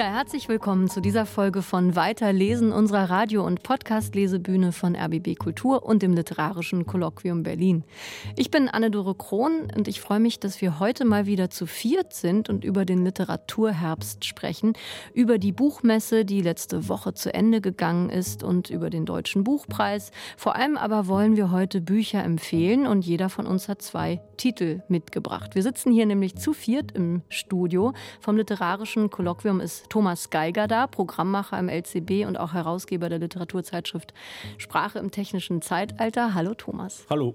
Ja, herzlich willkommen zu dieser Folge von Weiterlesen unserer Radio- und Podcast-Lesebühne von RBB Kultur und dem Literarischen Kolloquium Berlin. Ich bin Anne-Dore Krohn und ich freue mich, dass wir heute mal wieder zu viert sind und über den Literaturherbst sprechen, über die Buchmesse, die letzte Woche zu Ende gegangen ist und über den Deutschen Buchpreis. Vor allem aber wollen wir heute Bücher empfehlen und jeder von uns hat zwei Titel mitgebracht. Wir sitzen hier nämlich zu viert im Studio. Vom Literarischen Kolloquium ist Thomas Geiger da, Programmmacher im LCB und auch Herausgeber der Literaturzeitschrift Sprache im technischen Zeitalter. Hallo Thomas. Hallo.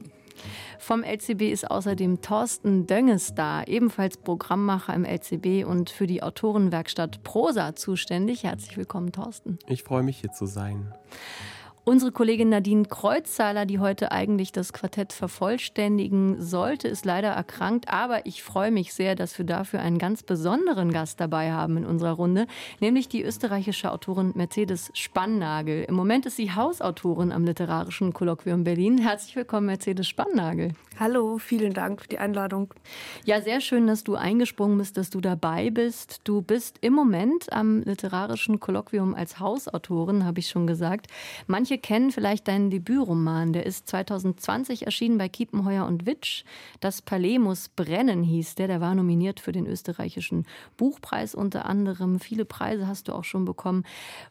Vom LCB ist außerdem Thorsten Dönges da, ebenfalls Programmmacher im LCB und für die Autorenwerkstatt Prosa zuständig. Herzlich willkommen, Thorsten. Ich freue mich, hier zu sein. Unsere Kollegin Nadine Kreuzzahler, die heute eigentlich das Quartett vervollständigen sollte, ist leider erkrankt. Aber ich freue mich sehr, dass wir dafür einen ganz besonderen Gast dabei haben in unserer Runde, nämlich die österreichische Autorin Mercedes Spannagel. Im Moment ist sie Hausautorin am Literarischen Kolloquium Berlin. Herzlich willkommen, Mercedes Spannagel. Hallo, vielen Dank für die Einladung. Ja, sehr schön, dass du eingesprungen bist, dass du dabei bist. Du bist im Moment am Literarischen Kolloquium als Hausautorin, habe ich schon gesagt. Manche kennen vielleicht deinen Debütroman. Der ist 2020 erschienen bei Kiepenheuer und Witsch. Das Palais muss brennen hieß der. Der war nominiert für den österreichischen Buchpreis unter anderem. Viele Preise hast du auch schon bekommen.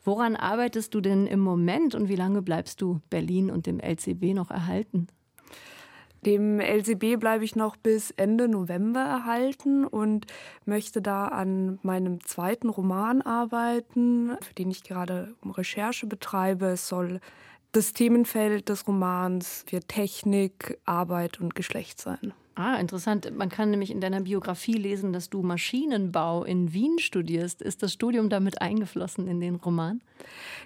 Woran arbeitest du denn im Moment und wie lange bleibst du Berlin und dem LCB noch erhalten? Dem LCB bleibe ich noch bis Ende November erhalten und möchte da an meinem zweiten Roman arbeiten, für den ich gerade Recherche betreibe. Es soll das Themenfeld des Romans wird Technik, Arbeit und Geschlecht sein. Ah, interessant. Man kann nämlich in deiner Biografie lesen, dass du Maschinenbau in Wien studierst. Ist das Studium damit eingeflossen in den Roman?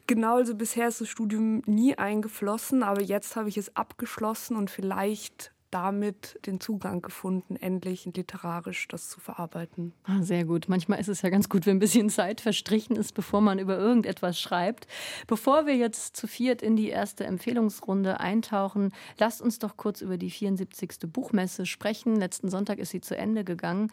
Genau, also bisher ist das Studium nie eingeflossen, aber jetzt habe ich es abgeschlossen und vielleicht damit den Zugang gefunden, endlich literarisch das zu verarbeiten. Ah, sehr gut. Manchmal ist es ja ganz gut, wenn ein bisschen Zeit verstrichen ist, bevor man über irgendetwas schreibt. Bevor wir jetzt zu viert in die erste Empfehlungsrunde eintauchen, lasst uns doch kurz über die 74. Buchmesse sprechen. Letzten Sonntag ist sie zu Ende gegangen.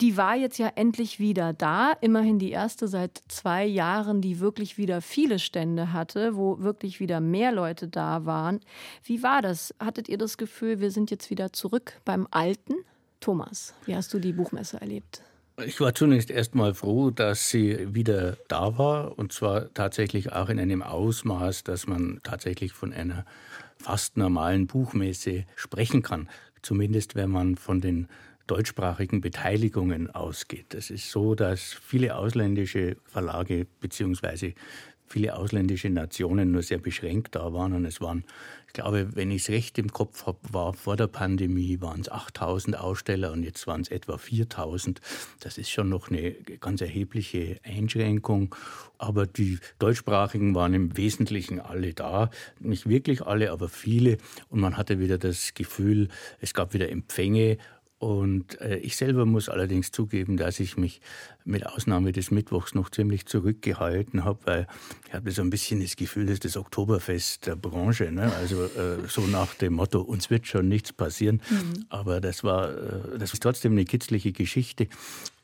Die war jetzt ja endlich wieder da. Immerhin die erste seit zwei Jahren, die wirklich wieder viele Stände hatte, wo wirklich wieder mehr Leute da waren. Wie war das? Hattet ihr das Gefühl, wir sind jetzt wieder zurück beim Alten? Thomas, wie hast du die Buchmesse erlebt? Ich war zunächst erstmal froh, dass sie wieder da war und zwar tatsächlich auch in einem Ausmaß, dass man tatsächlich von einer fast normalen Buchmesse sprechen kann. Zumindest wenn man von den deutschsprachigen Beteiligungen ausgeht. Es ist so, dass viele ausländische Verlage bzw. viele ausländische Nationen nur sehr beschränkt da waren und es waren ich glaube, wenn ich es recht im Kopf habe, war vor der Pandemie waren es 8000 Aussteller und jetzt waren es etwa 4000. Das ist schon noch eine ganz erhebliche Einschränkung. Aber die Deutschsprachigen waren im Wesentlichen alle da. Nicht wirklich alle, aber viele. Und man hatte wieder das Gefühl, es gab wieder Empfänge und äh, ich selber muss allerdings zugeben, dass ich mich mit Ausnahme des Mittwochs noch ziemlich zurückgehalten habe, weil ich habe so ein bisschen das Gefühl, das ist das Oktoberfest der Branche. Ne? Also äh, so nach dem Motto, uns wird schon nichts passieren. Mhm. Aber das war, äh, das ist trotzdem eine kitzliche Geschichte.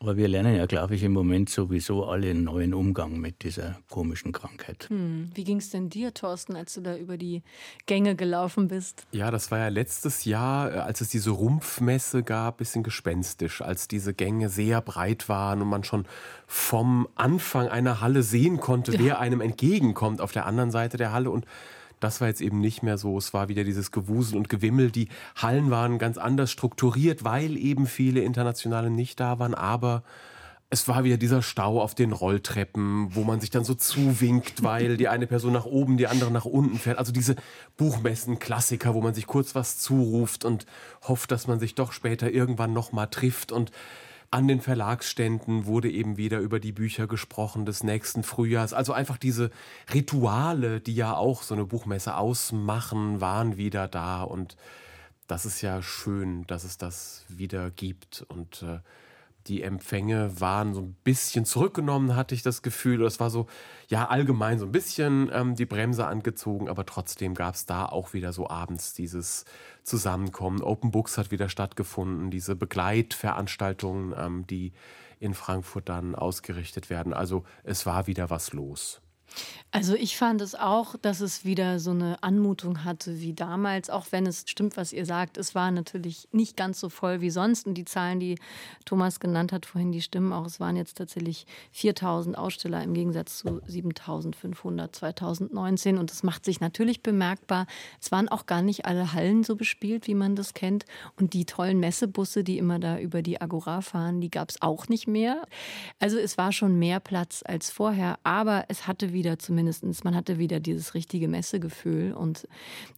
Aber wir lernen ja, glaube ich, im Moment sowieso alle einen neuen Umgang mit dieser komischen Krankheit. Hm. Wie ging es denn dir, Thorsten, als du da über die Gänge gelaufen bist? Ja, das war ja letztes Jahr, äh, als es diese Rumpfmesse gab, bisschen gespenstisch, als diese Gänge sehr breit waren und man schon vom Anfang einer Halle sehen konnte, ja. wer einem entgegenkommt auf der anderen Seite der Halle und das war jetzt eben nicht mehr so. Es war wieder dieses Gewusel und Gewimmel. Die Hallen waren ganz anders strukturiert, weil eben viele Internationale nicht da waren. Aber es war wieder dieser Stau auf den Rolltreppen, wo man sich dann so zuwinkt, weil die eine Person nach oben, die andere nach unten fährt. Also diese Buchmessen-Klassiker, wo man sich kurz was zuruft und hofft, dass man sich doch später irgendwann nochmal trifft. Und an den Verlagsständen wurde eben wieder über die Bücher gesprochen des nächsten Frühjahrs. Also einfach diese Rituale, die ja auch so eine Buchmesse ausmachen, waren wieder da. Und das ist ja schön, dass es das wieder gibt. Und äh, die Empfänge waren so ein bisschen zurückgenommen, hatte ich das Gefühl. Das war so, ja, allgemein so ein bisschen ähm, die Bremse angezogen, aber trotzdem gab es da auch wieder so abends dieses Zusammenkommen. Open Books hat wieder stattgefunden, diese Begleitveranstaltungen, ähm, die in Frankfurt dann ausgerichtet werden. Also es war wieder was los. Also ich fand es auch, dass es wieder so eine Anmutung hatte wie damals, auch wenn es stimmt, was ihr sagt. Es war natürlich nicht ganz so voll wie sonst und die Zahlen, die Thomas genannt hat vorhin, die stimmen auch. Es waren jetzt tatsächlich 4000 Aussteller im Gegensatz zu 7500 2019 und das macht sich natürlich bemerkbar. Es waren auch gar nicht alle Hallen so bespielt, wie man das kennt und die tollen Messebusse, die immer da über die Agora fahren, die gab es auch nicht mehr. Also es war schon mehr Platz als vorher, aber es hatte wieder wieder zumindest, man hatte wieder dieses richtige Messegefühl und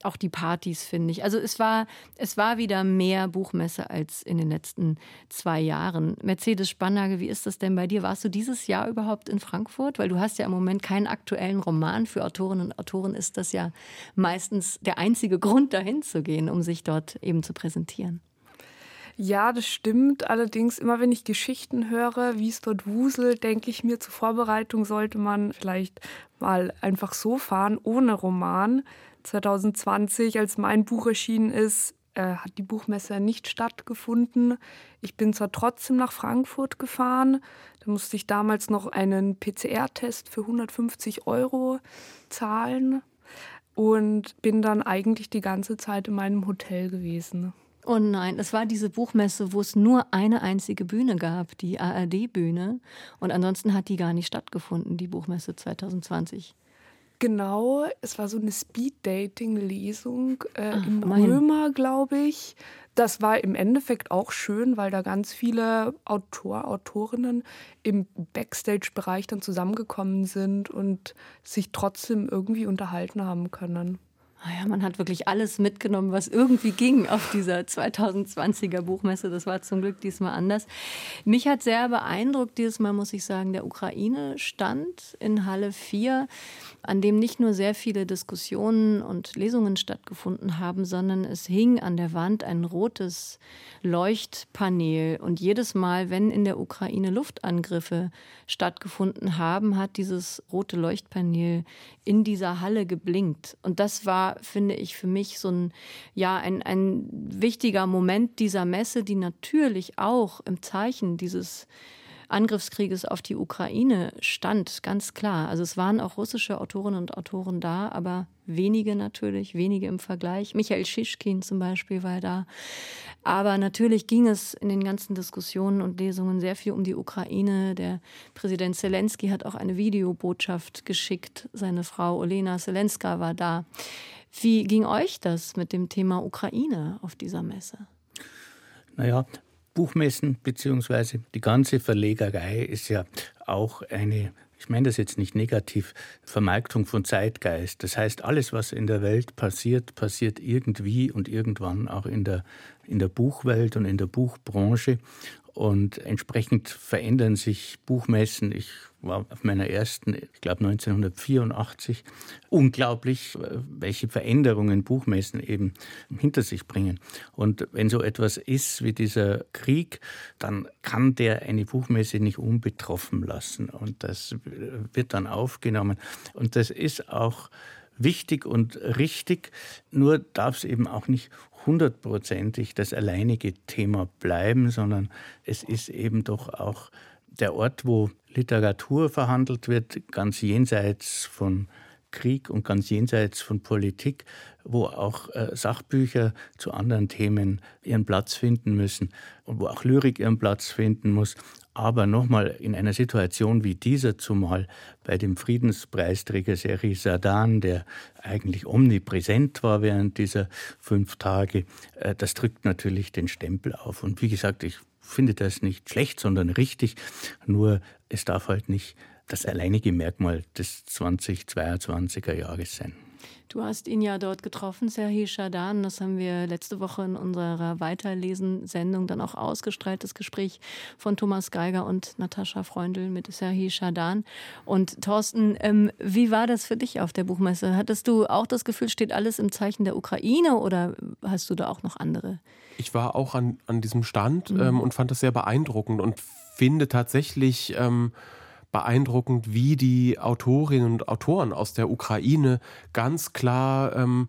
auch die Partys, finde ich. Also es war, es war wieder mehr Buchmesse als in den letzten zwei Jahren. Mercedes Spannage, wie ist das denn bei dir? Warst du dieses Jahr überhaupt in Frankfurt? Weil du hast ja im Moment keinen aktuellen Roman. Für Autorinnen und Autoren ist das ja meistens der einzige Grund, dahin zu gehen, um sich dort eben zu präsentieren. Ja, das stimmt. Allerdings, immer wenn ich Geschichten höre, wie es dort wuselt, denke ich mir, zur Vorbereitung sollte man vielleicht mal einfach so fahren, ohne Roman. 2020, als mein Buch erschienen ist, äh, hat die Buchmesse nicht stattgefunden. Ich bin zwar trotzdem nach Frankfurt gefahren, da musste ich damals noch einen PCR-Test für 150 Euro zahlen und bin dann eigentlich die ganze Zeit in meinem Hotel gewesen. Oh nein, es war diese Buchmesse, wo es nur eine einzige Bühne gab, die ARD-Bühne. Und ansonsten hat die gar nicht stattgefunden, die Buchmesse 2020. Genau, es war so eine Speed-Dating-Lesung äh, im Römer, glaube ich. Das war im Endeffekt auch schön, weil da ganz viele Autor, Autorinnen im Backstage-Bereich dann zusammengekommen sind und sich trotzdem irgendwie unterhalten haben können. Naja, man hat wirklich alles mitgenommen, was irgendwie ging auf dieser 2020er Buchmesse. Das war zum Glück diesmal anders. Mich hat sehr beeindruckt, dieses Mal muss ich sagen, der Ukraine-Stand in Halle 4, an dem nicht nur sehr viele Diskussionen und Lesungen stattgefunden haben, sondern es hing an der Wand ein rotes Leuchtpanel. Und jedes Mal, wenn in der Ukraine Luftangriffe stattgefunden haben, hat dieses rote Leuchtpanel in dieser Halle geblinkt. Und das war, finde ich, für mich so ein, ja, ein, ein wichtiger Moment dieser Messe, die natürlich auch im Zeichen dieses Angriffskrieges auf die Ukraine stand, ganz klar. Also es waren auch russische Autorinnen und Autoren da, aber wenige natürlich, wenige im Vergleich. Michael Schischkin zum Beispiel war da. Aber natürlich ging es in den ganzen Diskussionen und Lesungen sehr viel um die Ukraine. Der Präsident Zelensky hat auch eine Videobotschaft geschickt. Seine Frau Olena Zelenska war da. Wie ging euch das mit dem Thema Ukraine auf dieser Messe? Naja, Buchmessen beziehungsweise die ganze Verlegerei ist ja auch eine, ich meine das jetzt nicht negativ, Vermarktung von Zeitgeist. Das heißt, alles, was in der Welt passiert, passiert irgendwie und irgendwann auch in der, in der Buchwelt und in der Buchbranche. Und entsprechend verändern sich Buchmessen. Ich war auf meiner ersten, ich glaube 1984. Unglaublich, welche Veränderungen Buchmessen eben hinter sich bringen. Und wenn so etwas ist wie dieser Krieg, dann kann der eine Buchmesse nicht unbetroffen lassen. Und das wird dann aufgenommen. Und das ist auch wichtig und richtig, nur darf es eben auch nicht hundertprozentig das alleinige Thema bleiben, sondern es ist eben doch auch der Ort, wo Literatur verhandelt wird, ganz jenseits von Krieg und ganz jenseits von Politik, wo auch äh, Sachbücher zu anderen Themen ihren Platz finden müssen und wo auch Lyrik ihren Platz finden muss. Aber nochmal in einer Situation wie dieser, zumal bei dem Friedenspreisträger Seri Sadan, der eigentlich omnipräsent war während dieser fünf Tage, äh, das drückt natürlich den Stempel auf. Und wie gesagt, ich finde das nicht schlecht, sondern richtig. Nur es darf halt nicht das alleinige Merkmal des 2022er Jahres sein. Du hast ihn ja dort getroffen, Serhi Shadan. Das haben wir letzte Woche in unserer Weiterlesen-Sendung dann auch ausgestrahlt, das Gespräch von Thomas Geiger und Natascha Freundl mit Serhi Shadan. Und Thorsten, ähm, wie war das für dich auf der Buchmesse? Hattest du auch das Gefühl, steht alles im Zeichen der Ukraine oder hast du da auch noch andere? Ich war auch an, an diesem Stand mhm. ähm, und fand das sehr beeindruckend und finde tatsächlich, ähm, beeindruckend, wie die Autorinnen und Autoren aus der Ukraine ganz klar ähm,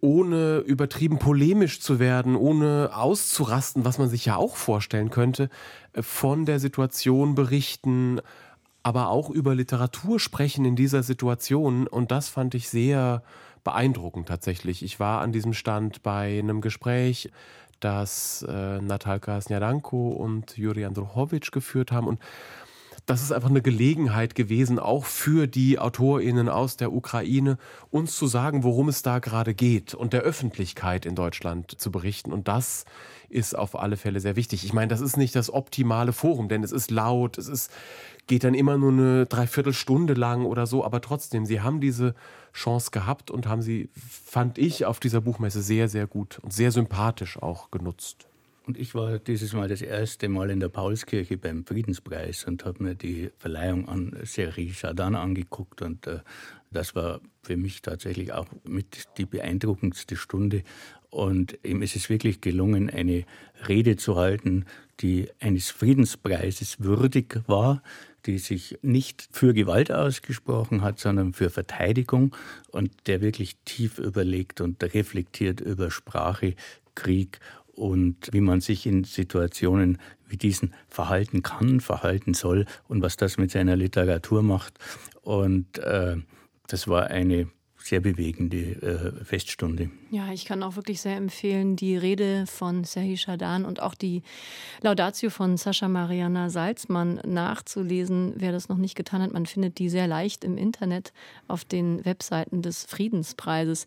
ohne übertrieben polemisch zu werden, ohne auszurasten, was man sich ja auch vorstellen könnte, äh, von der Situation berichten, aber auch über Literatur sprechen in dieser Situation. Und das fand ich sehr beeindruckend tatsächlich. Ich war an diesem Stand bei einem Gespräch, das äh, Natalka Snjadanko und Juri Andruchowitsch geführt haben. Und das ist einfach eine Gelegenheit gewesen, auch für die AutorInnen aus der Ukraine, uns zu sagen, worum es da gerade geht und der Öffentlichkeit in Deutschland zu berichten. Und das ist auf alle Fälle sehr wichtig. Ich meine, das ist nicht das optimale Forum, denn es ist laut, es ist, geht dann immer nur eine Dreiviertelstunde lang oder so, aber trotzdem, sie haben diese Chance gehabt und haben sie, fand ich, auf dieser Buchmesse sehr, sehr gut und sehr sympathisch auch genutzt. Und ich war dieses Mal das erste Mal in der Paulskirche beim Friedenspreis und habe mir die Verleihung an Seri Chardin angeguckt. Und äh, das war für mich tatsächlich auch mit die beeindruckendste Stunde. Und ihm ist es wirklich gelungen, eine Rede zu halten, die eines Friedenspreises würdig war, die sich nicht für Gewalt ausgesprochen hat, sondern für Verteidigung und der wirklich tief überlegt und reflektiert über Sprache, Krieg und wie man sich in Situationen wie diesen verhalten kann, verhalten soll und was das mit seiner Literatur macht. Und äh, das war eine sehr bewegende äh, Feststunde. Ja, ich kann auch wirklich sehr empfehlen, die Rede von Serhi Shadan und auch die Laudatio von Sascha Mariana Salzmann nachzulesen, wer das noch nicht getan hat. Man findet die sehr leicht im Internet auf den Webseiten des Friedenspreises.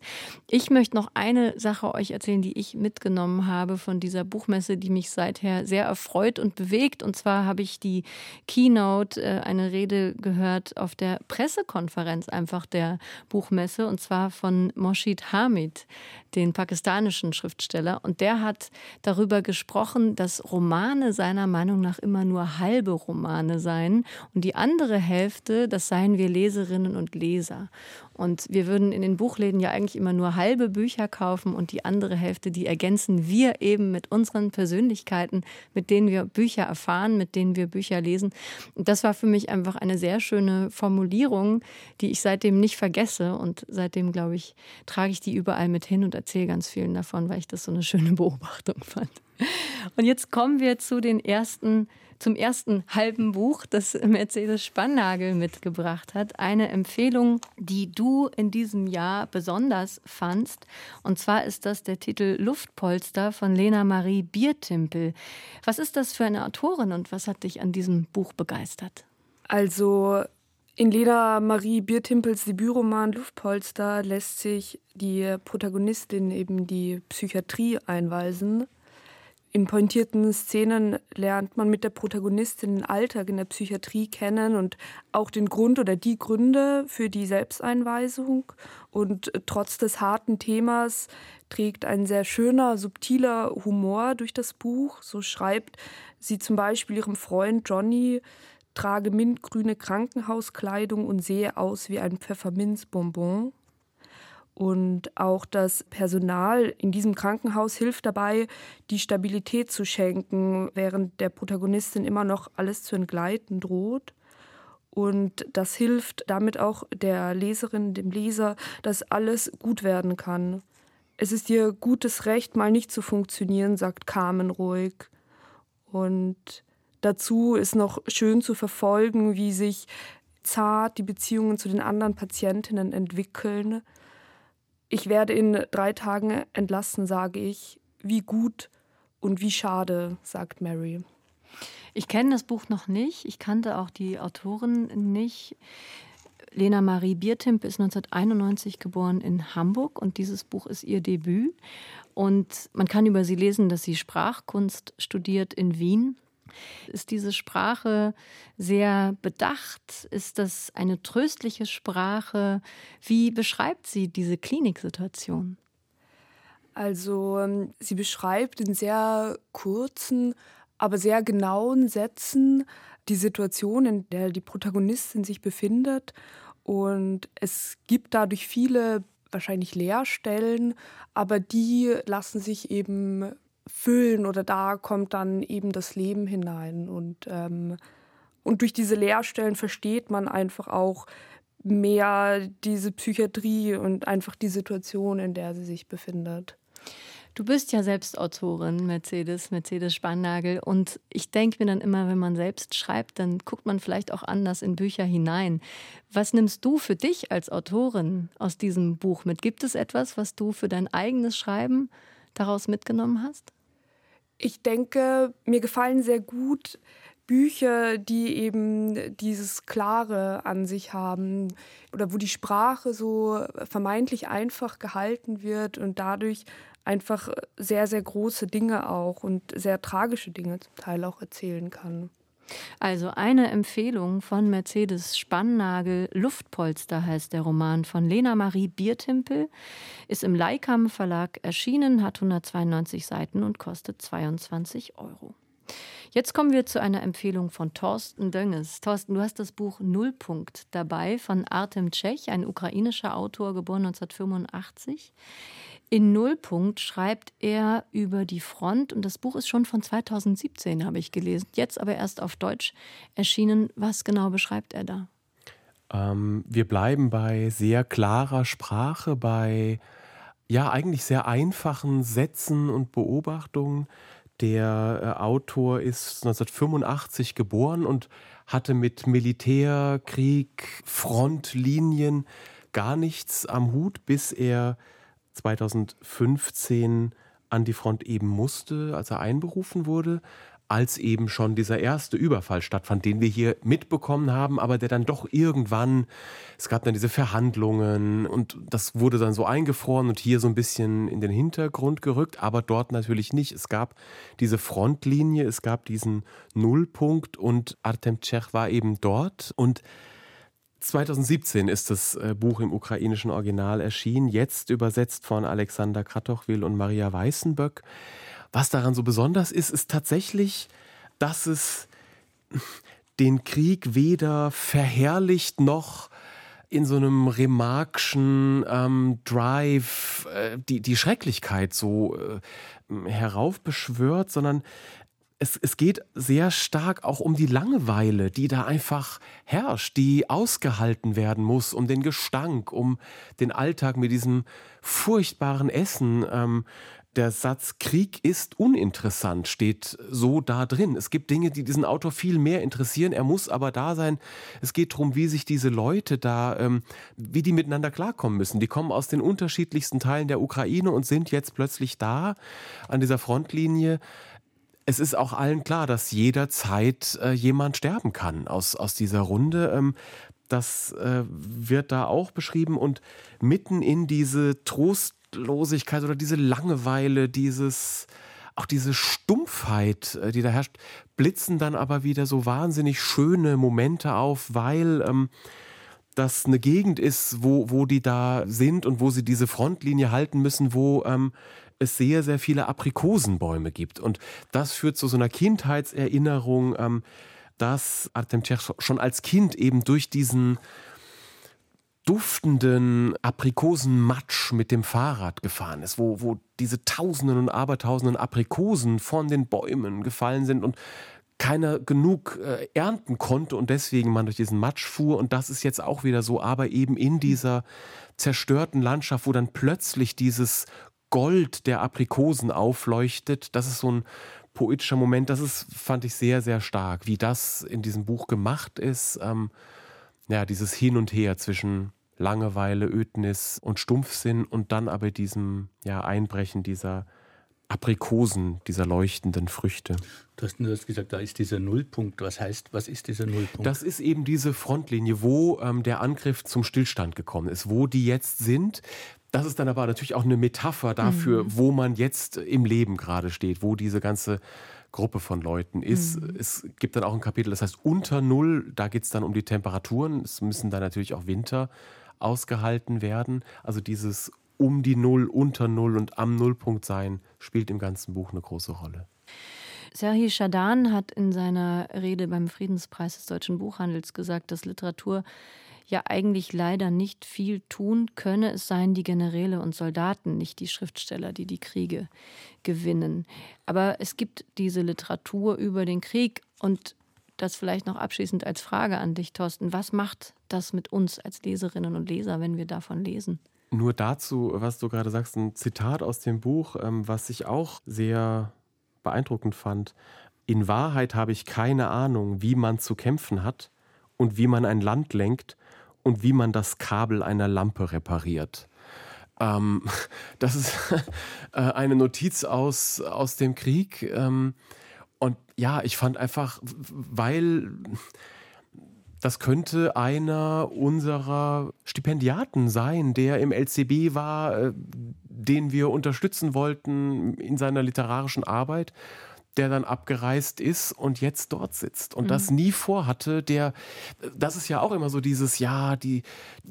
Ich möchte noch eine Sache euch erzählen, die ich mitgenommen habe von dieser Buchmesse, die mich seither sehr erfreut und bewegt. Und zwar habe ich die Keynote, äh, eine Rede gehört auf der Pressekonferenz einfach der Buchmesse und zwar von Moshid Hamid, den pakistanischen Schriftsteller. Und der hat darüber gesprochen, dass Romane seiner Meinung nach immer nur halbe Romane seien und die andere Hälfte, das seien wir Leserinnen und Leser. Und wir würden in den Buchläden ja eigentlich immer nur halbe Bücher kaufen und die andere Hälfte, die ergänzen wir eben mit unseren Persönlichkeiten, mit denen wir Bücher erfahren, mit denen wir Bücher lesen. Und das war für mich einfach eine sehr schöne Formulierung, die ich seitdem nicht vergesse. Und seitdem, glaube ich, trage ich die überall mit hin und erzähle ganz vielen davon, weil ich das so eine schöne Beobachtung fand. Und jetzt kommen wir zu den ersten zum ersten halben Buch, das Mercedes Spannagel mitgebracht hat. Eine Empfehlung, die du in diesem Jahr besonders fandst. Und zwar ist das der Titel Luftpolster von Lena Marie Biertimpel. Was ist das für eine Autorin und was hat dich an diesem Buch begeistert? Also in Lena Marie Biertimpels Debütroman Luftpolster lässt sich die Protagonistin eben die Psychiatrie einweisen. In pointierten Szenen lernt man mit der Protagonistin den Alltag in der Psychiatrie kennen und auch den Grund oder die Gründe für die Selbsteinweisung. Und trotz des harten Themas trägt ein sehr schöner, subtiler Humor durch das Buch. So schreibt sie zum Beispiel ihrem Freund Johnny, trage mintgrüne Krankenhauskleidung und sehe aus wie ein Pfefferminzbonbon. Und auch das Personal in diesem Krankenhaus hilft dabei, die Stabilität zu schenken, während der Protagonistin immer noch alles zu entgleiten droht. Und das hilft damit auch der Leserin, dem Leser, dass alles gut werden kann. Es ist ihr gutes Recht, mal nicht zu funktionieren, sagt Carmen ruhig. Und dazu ist noch schön zu verfolgen, wie sich zart die Beziehungen zu den anderen Patientinnen entwickeln ich werde in drei Tagen entlassen, sage ich. Wie gut und wie schade, sagt Mary. Ich kenne das Buch noch nicht. Ich kannte auch die Autorin nicht. Lena Marie Biertimp ist 1991 geboren in Hamburg und dieses Buch ist ihr Debüt. Und man kann über sie lesen, dass sie Sprachkunst studiert in Wien Ist diese Sprache sehr bedacht? Ist das eine tröstliche Sprache? Wie beschreibt sie diese Kliniksituation? Also ähm, sie beschreibt in sehr kurzen, aber sehr genauen Sätzen die Situation, in der die Protagonistin sich befindet. Und es gibt dadurch viele wahrscheinlich Leerstellen, aber die lassen sich eben füllen oder da kommt dann eben das Leben hinein. Und, ähm, und durch diese Leerstellen versteht man einfach auch mehr diese Psychiatrie und einfach die Situation, in der sie sich befindet. Du bist ja selbst Autorin, Mercedes, Mercedes Spannagel. Und ich denke mir dann immer, wenn man selbst schreibt, dann guckt man vielleicht auch anders in Bücher hinein. Was nimmst du für dich als Autorin aus diesem Buch mit? Gibt es etwas, was du für dein eigenes Schreiben daraus mitgenommen hast? Ich denke, mir gefallen sehr gut Bücher, die eben dieses Klare an sich haben oder wo die Sprache so vermeintlich einfach gehalten wird und dadurch einfach sehr, sehr große Dinge auch und sehr tragische Dinge zum Teil auch erzählen kann. Also eine Empfehlung von Mercedes Spannnagel Luftpolster heißt der Roman von Lena Marie Biertimpel, ist im Leikam Verlag erschienen, hat 192 Seiten und kostet 22 Euro. Jetzt kommen wir zu einer Empfehlung von Thorsten Dönges. Thorsten, du hast das Buch Nullpunkt dabei von Artem Tschech, ein ukrainischer Autor, geboren 1985. In Nullpunkt schreibt er über die Front und das Buch ist schon von 2017, habe ich gelesen, jetzt aber erst auf Deutsch erschienen. Was genau beschreibt er da? Ähm, wir bleiben bei sehr klarer Sprache, bei ja eigentlich sehr einfachen Sätzen und Beobachtungen. Der äh, Autor ist 1985 geboren und hatte mit Militär, Krieg, Frontlinien gar nichts am Hut, bis er 2015 an die Front eben musste, als er einberufen wurde, als eben schon dieser erste Überfall stattfand, den wir hier mitbekommen haben, aber der dann doch irgendwann, es gab dann diese Verhandlungen und das wurde dann so eingefroren und hier so ein bisschen in den Hintergrund gerückt, aber dort natürlich nicht. Es gab diese Frontlinie, es gab diesen Nullpunkt und Artem Tschech war eben dort und 2017 ist das äh, Buch im ukrainischen Original erschienen, jetzt übersetzt von Alexander Kratochwil und Maria Weißenböck. Was daran so besonders ist, ist tatsächlich, dass es den Krieg weder verherrlicht noch in so einem remarkschen ähm, Drive äh, die, die Schrecklichkeit so äh, heraufbeschwört, sondern es, es geht sehr stark auch um die Langeweile, die da einfach herrscht, die ausgehalten werden muss, um den Gestank, um den Alltag mit diesem furchtbaren Essen. Ähm, der Satz Krieg ist uninteressant steht so da drin. Es gibt Dinge, die diesen Autor viel mehr interessieren. Er muss aber da sein. Es geht darum, wie sich diese Leute da, ähm, wie die miteinander klarkommen müssen. Die kommen aus den unterschiedlichsten Teilen der Ukraine und sind jetzt plötzlich da an dieser Frontlinie es ist auch allen klar, dass jederzeit äh, jemand sterben kann aus, aus dieser Runde. Ähm, das äh, wird da auch beschrieben und mitten in diese Trostlosigkeit oder diese Langeweile, dieses auch diese Stumpfheit, äh, die da herrscht, blitzen dann aber wieder so wahnsinnig schöne Momente auf, weil ähm, das eine Gegend ist, wo, wo die da sind und wo sie diese Frontlinie halten müssen, wo ähm, es sehr, sehr viele Aprikosenbäume gibt. Und das führt zu so einer Kindheitserinnerung, ähm, dass Artem Tschech schon als Kind eben durch diesen duftenden Aprikosenmatsch mit dem Fahrrad gefahren ist, wo, wo diese Tausenden und Abertausenden Aprikosen von den Bäumen gefallen sind und keiner genug äh, ernten konnte und deswegen man durch diesen Matsch fuhr. Und das ist jetzt auch wieder so, aber eben in dieser zerstörten Landschaft, wo dann plötzlich dieses Gold der Aprikosen aufleuchtet. Das ist so ein poetischer Moment. Das ist, fand ich sehr, sehr stark, wie das in diesem Buch gemacht ist. Ähm, ja, dieses Hin und Her zwischen Langeweile, Ödnis und Stumpfsinn und dann aber diesem ja, Einbrechen dieser Aprikosen, dieser leuchtenden Früchte. Du hast, du hast gesagt, da ist dieser Nullpunkt. Was heißt, was ist dieser Nullpunkt? Das ist eben diese Frontlinie, wo ähm, der Angriff zum Stillstand gekommen ist, wo die jetzt sind. Das ist dann aber natürlich auch eine Metapher dafür, mhm. wo man jetzt im Leben gerade steht, wo diese ganze Gruppe von Leuten ist. Mhm. Es gibt dann auch ein Kapitel, das heißt unter Null, da geht es dann um die Temperaturen. Es müssen dann natürlich auch Winter ausgehalten werden. Also dieses um die Null, unter Null und am Nullpunkt sein spielt im ganzen Buch eine große Rolle. Serhi Shadan hat in seiner Rede beim Friedenspreis des deutschen Buchhandels gesagt, dass Literatur ja eigentlich leider nicht viel tun könne. Es seien die Generäle und Soldaten, nicht die Schriftsteller, die die Kriege gewinnen. Aber es gibt diese Literatur über den Krieg und das vielleicht noch abschließend als Frage an dich, Thorsten. Was macht das mit uns als Leserinnen und Leser, wenn wir davon lesen? Nur dazu, was du gerade sagst, ein Zitat aus dem Buch, ähm, was ich auch sehr beeindruckend fand. In Wahrheit habe ich keine Ahnung, wie man zu kämpfen hat und wie man ein Land lenkt und wie man das Kabel einer Lampe repariert. Ähm, das ist äh, eine Notiz aus, aus dem Krieg. Ähm, und ja, ich fand einfach, weil das könnte einer unserer Stipendiaten sein, der im LCB war, äh, den wir unterstützen wollten in seiner literarischen Arbeit der dann abgereist ist und jetzt dort sitzt und mhm. das nie vorhatte, der, das ist ja auch immer so dieses, ja, die,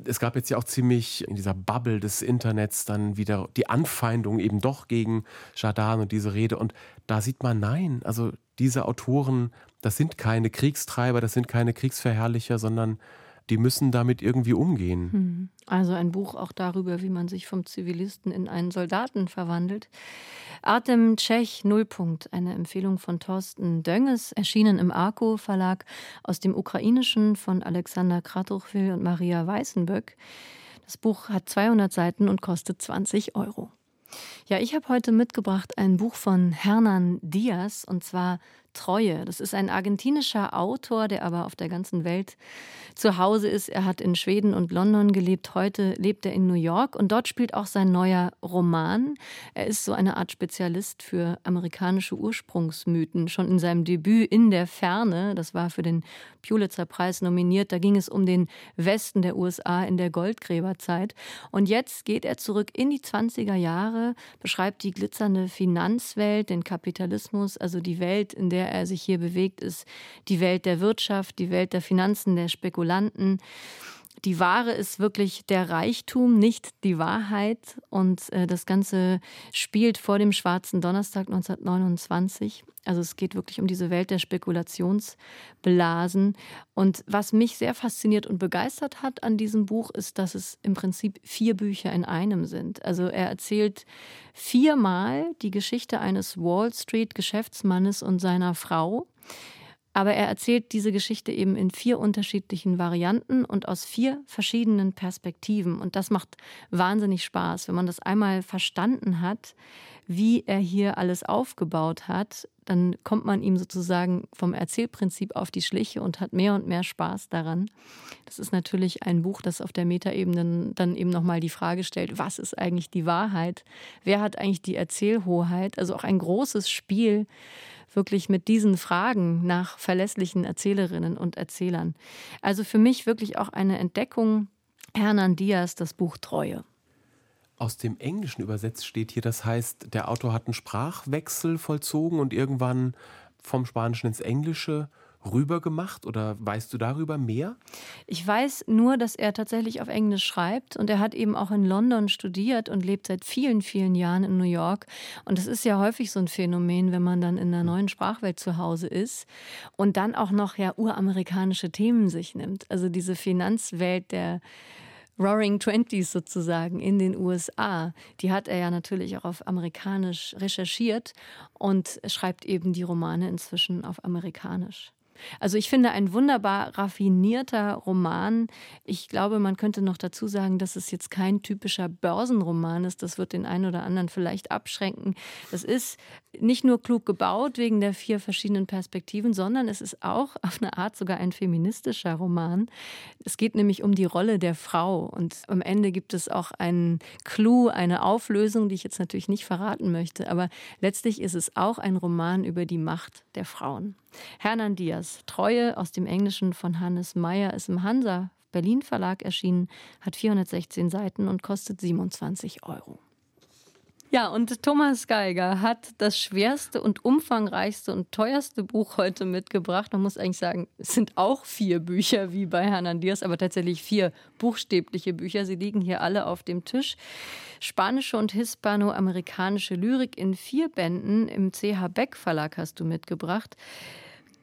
es gab jetzt ja auch ziemlich in dieser Bubble des Internets dann wieder die Anfeindung eben doch gegen Jadan und diese Rede und da sieht man, nein, also diese Autoren, das sind keine Kriegstreiber, das sind keine Kriegsverherrlicher, sondern die müssen damit irgendwie umgehen. Mhm. Also ein Buch auch darüber, wie man sich vom Zivilisten in einen Soldaten verwandelt. Artem Tschech Nullpunkt, eine Empfehlung von Thorsten Dönges, erschienen im Arco Verlag aus dem Ukrainischen von Alexander Kratuchwil und Maria Weißenböck. Das Buch hat 200 Seiten und kostet 20 Euro. Ja, ich habe heute mitgebracht ein Buch von Hernan Diaz und zwar Treue. Das ist ein argentinischer Autor, der aber auf der ganzen Welt zu Hause ist. Er hat in Schweden und London gelebt. Heute lebt er in New York und dort spielt auch sein neuer Roman. Er ist so eine Art Spezialist für amerikanische Ursprungsmythen. Schon in seinem Debüt In der Ferne, das war für den Pulitzer-Preis nominiert, da ging es um den Westen der USA in der Goldgräberzeit. Und jetzt geht er zurück in die 20er Jahre, beschreibt die glitzernde Finanzwelt, den Kapitalismus, also die Welt, in der der er sich hier bewegt, ist die Welt der Wirtschaft, die Welt der Finanzen, der Spekulanten. Die Ware ist wirklich der Reichtum, nicht die Wahrheit. Und äh, das Ganze spielt vor dem Schwarzen Donnerstag 1929. Also es geht wirklich um diese Welt der Spekulationsblasen. Und was mich sehr fasziniert und begeistert hat an diesem Buch, ist, dass es im Prinzip vier Bücher in einem sind. Also er erzählt viermal die Geschichte eines Wall Street-Geschäftsmannes und seiner Frau. Aber er erzählt diese Geschichte eben in vier unterschiedlichen Varianten und aus vier verschiedenen Perspektiven. Und das macht wahnsinnig Spaß, wenn man das einmal verstanden hat, wie er hier alles aufgebaut hat. Dann kommt man ihm sozusagen vom Erzählprinzip auf die Schliche und hat mehr und mehr Spaß daran. Das ist natürlich ein Buch, das auf der Metaebene dann eben nochmal die Frage stellt, was ist eigentlich die Wahrheit? Wer hat eigentlich die Erzählhoheit? Also auch ein großes Spiel wirklich mit diesen Fragen nach verlässlichen Erzählerinnen und Erzählern. Also für mich wirklich auch eine Entdeckung. Hernan Diaz, das Buch Treue. Aus dem Englischen übersetzt steht hier, das heißt, der Autor hat einen Sprachwechsel vollzogen und irgendwann vom Spanischen ins Englische rübergemacht oder weißt du darüber mehr? Ich weiß nur, dass er tatsächlich auf Englisch schreibt und er hat eben auch in London studiert und lebt seit vielen, vielen Jahren in New York. Und das ist ja häufig so ein Phänomen, wenn man dann in einer neuen Sprachwelt zu Hause ist und dann auch noch ja uramerikanische Themen sich nimmt. Also diese Finanzwelt der Roaring Twenties sozusagen in den USA. Die hat er ja natürlich auch auf amerikanisch recherchiert und schreibt eben die Romane inzwischen auf amerikanisch. Also ich finde ein wunderbar raffinierter Roman. Ich glaube, man könnte noch dazu sagen, dass es jetzt kein typischer Börsenroman ist. Das wird den einen oder anderen vielleicht abschränken. Es ist nicht nur klug gebaut wegen der vier verschiedenen Perspektiven, sondern es ist auch auf eine Art sogar ein feministischer Roman. Es geht nämlich um die Rolle der Frau und am Ende gibt es auch einen Clou, eine Auflösung, die ich jetzt natürlich nicht verraten möchte, aber letztlich ist es auch ein Roman über die Macht der Frauen. Hernan Diaz, Treue aus dem Englischen von Hannes Meyer, ist im Hansa Berlin Verlag erschienen, hat 416 Seiten und kostet 27 Euro. Ja, und Thomas Geiger hat das schwerste und umfangreichste und teuerste Buch heute mitgebracht. Man muss eigentlich sagen, es sind auch vier Bücher wie bei Herrn Diaz, aber tatsächlich vier buchstäbliche Bücher. Sie liegen hier alle auf dem Tisch. Spanische und hispanoamerikanische Lyrik in vier Bänden im CH Beck Verlag hast du mitgebracht.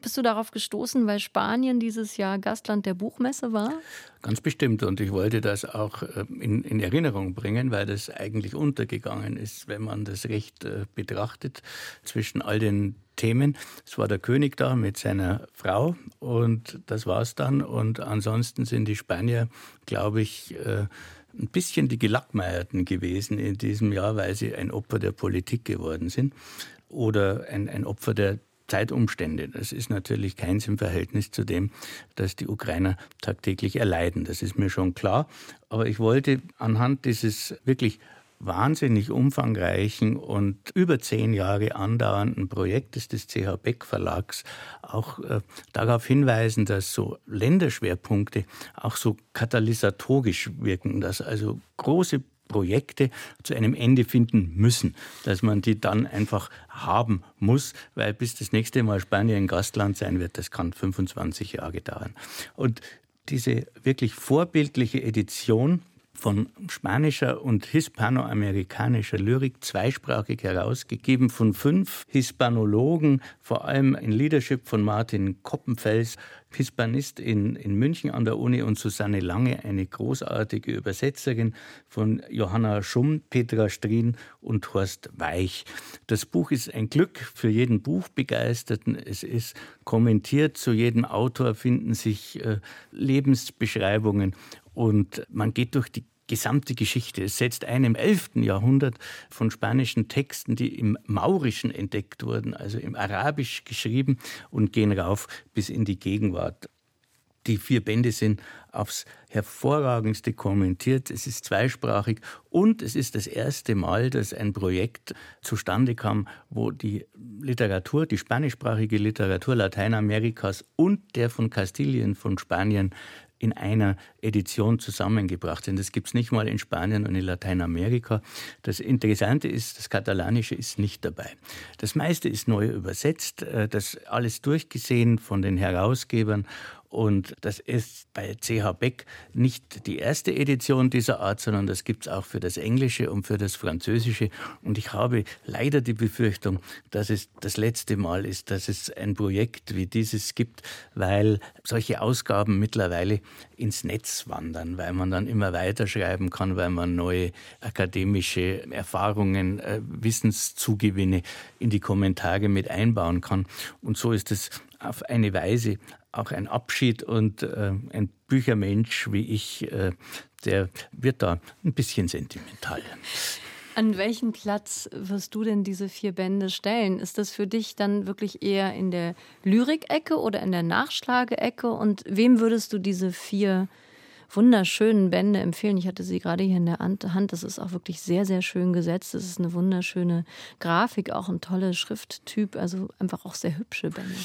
Bist du darauf gestoßen, weil Spanien dieses Jahr Gastland der Buchmesse war? Ganz bestimmt. Und ich wollte das auch äh, in, in Erinnerung bringen, weil das eigentlich untergegangen ist, wenn man das Recht äh, betrachtet zwischen all den Themen. Es war der König da mit seiner Frau und das war's dann. Und ansonsten sind die Spanier, glaube ich, äh, ein bisschen die Gelackmeierten gewesen in diesem Jahr, weil sie ein Opfer der Politik geworden sind oder ein, ein Opfer der Zeitumstände. Das ist natürlich keins im Verhältnis zu dem, dass die Ukrainer tagtäglich erleiden. Das ist mir schon klar. Aber ich wollte anhand dieses wirklich wahnsinnig umfangreichen und über zehn Jahre andauernden Projektes des CH Beck Verlags auch äh, darauf hinweisen, dass so Länderschwerpunkte auch so katalysatorisch wirken, dass also große Projekte zu einem Ende finden müssen, dass man die dann einfach haben muss, weil bis das nächste Mal Spanien Gastland sein wird, das kann 25 Jahre dauern. Und diese wirklich vorbildliche Edition von spanischer und hispanoamerikanischer Lyrik zweisprachig herausgegeben von fünf Hispanologen, vor allem in Leadership von Martin Koppenfels, Hispanist in, in München an der Uni und Susanne Lange, eine großartige Übersetzerin von Johanna Schumm, Petra Strien und Horst Weich. Das Buch ist ein Glück für jeden Buchbegeisterten. Es ist kommentiert, zu jedem Autor finden sich äh, Lebensbeschreibungen und man geht durch die gesamte Geschichte. Es setzt ein im 11. Jahrhundert von spanischen Texten, die im Maurischen entdeckt wurden, also im Arabisch geschrieben und gehen rauf bis in die Gegenwart. Die vier Bände sind aufs hervorragendste kommentiert. Es ist zweisprachig und es ist das erste Mal, dass ein Projekt zustande kam, wo die Literatur, die spanischsprachige Literatur Lateinamerikas und der von Kastilien, von Spanien in einer Edition zusammengebracht sind. Das gibt es nicht mal in Spanien und in Lateinamerika. Das Interessante ist, das Katalanische ist nicht dabei. Das meiste ist neu übersetzt, äh, das alles durchgesehen von den Herausgebern und das ist bei CH Beck nicht die erste Edition dieser Art, sondern das gibt es auch für das Englische und für das Französische. Und ich habe leider die Befürchtung, dass es das letzte Mal ist, dass es ein Projekt wie dieses gibt, weil solche Ausgaben mittlerweile ins Netz wandern, weil man dann immer weiterschreiben kann, weil man neue akademische Erfahrungen, äh, Wissenszugewinne in die Kommentare mit einbauen kann. Und so ist es auf eine Weise auch ein Abschied und äh, ein Büchermensch wie ich, äh, der wird da ein bisschen sentimental. An welchen Platz wirst du denn diese vier Bände stellen? Ist das für dich dann wirklich eher in der Lyrikecke oder in der Nachschlageecke? Und wem würdest du diese vier wunderschönen Bände empfehlen? Ich hatte sie gerade hier in der Hand. Das ist auch wirklich sehr, sehr schön gesetzt. Es ist eine wunderschöne Grafik, auch ein toller Schrifttyp, also einfach auch sehr hübsche Bände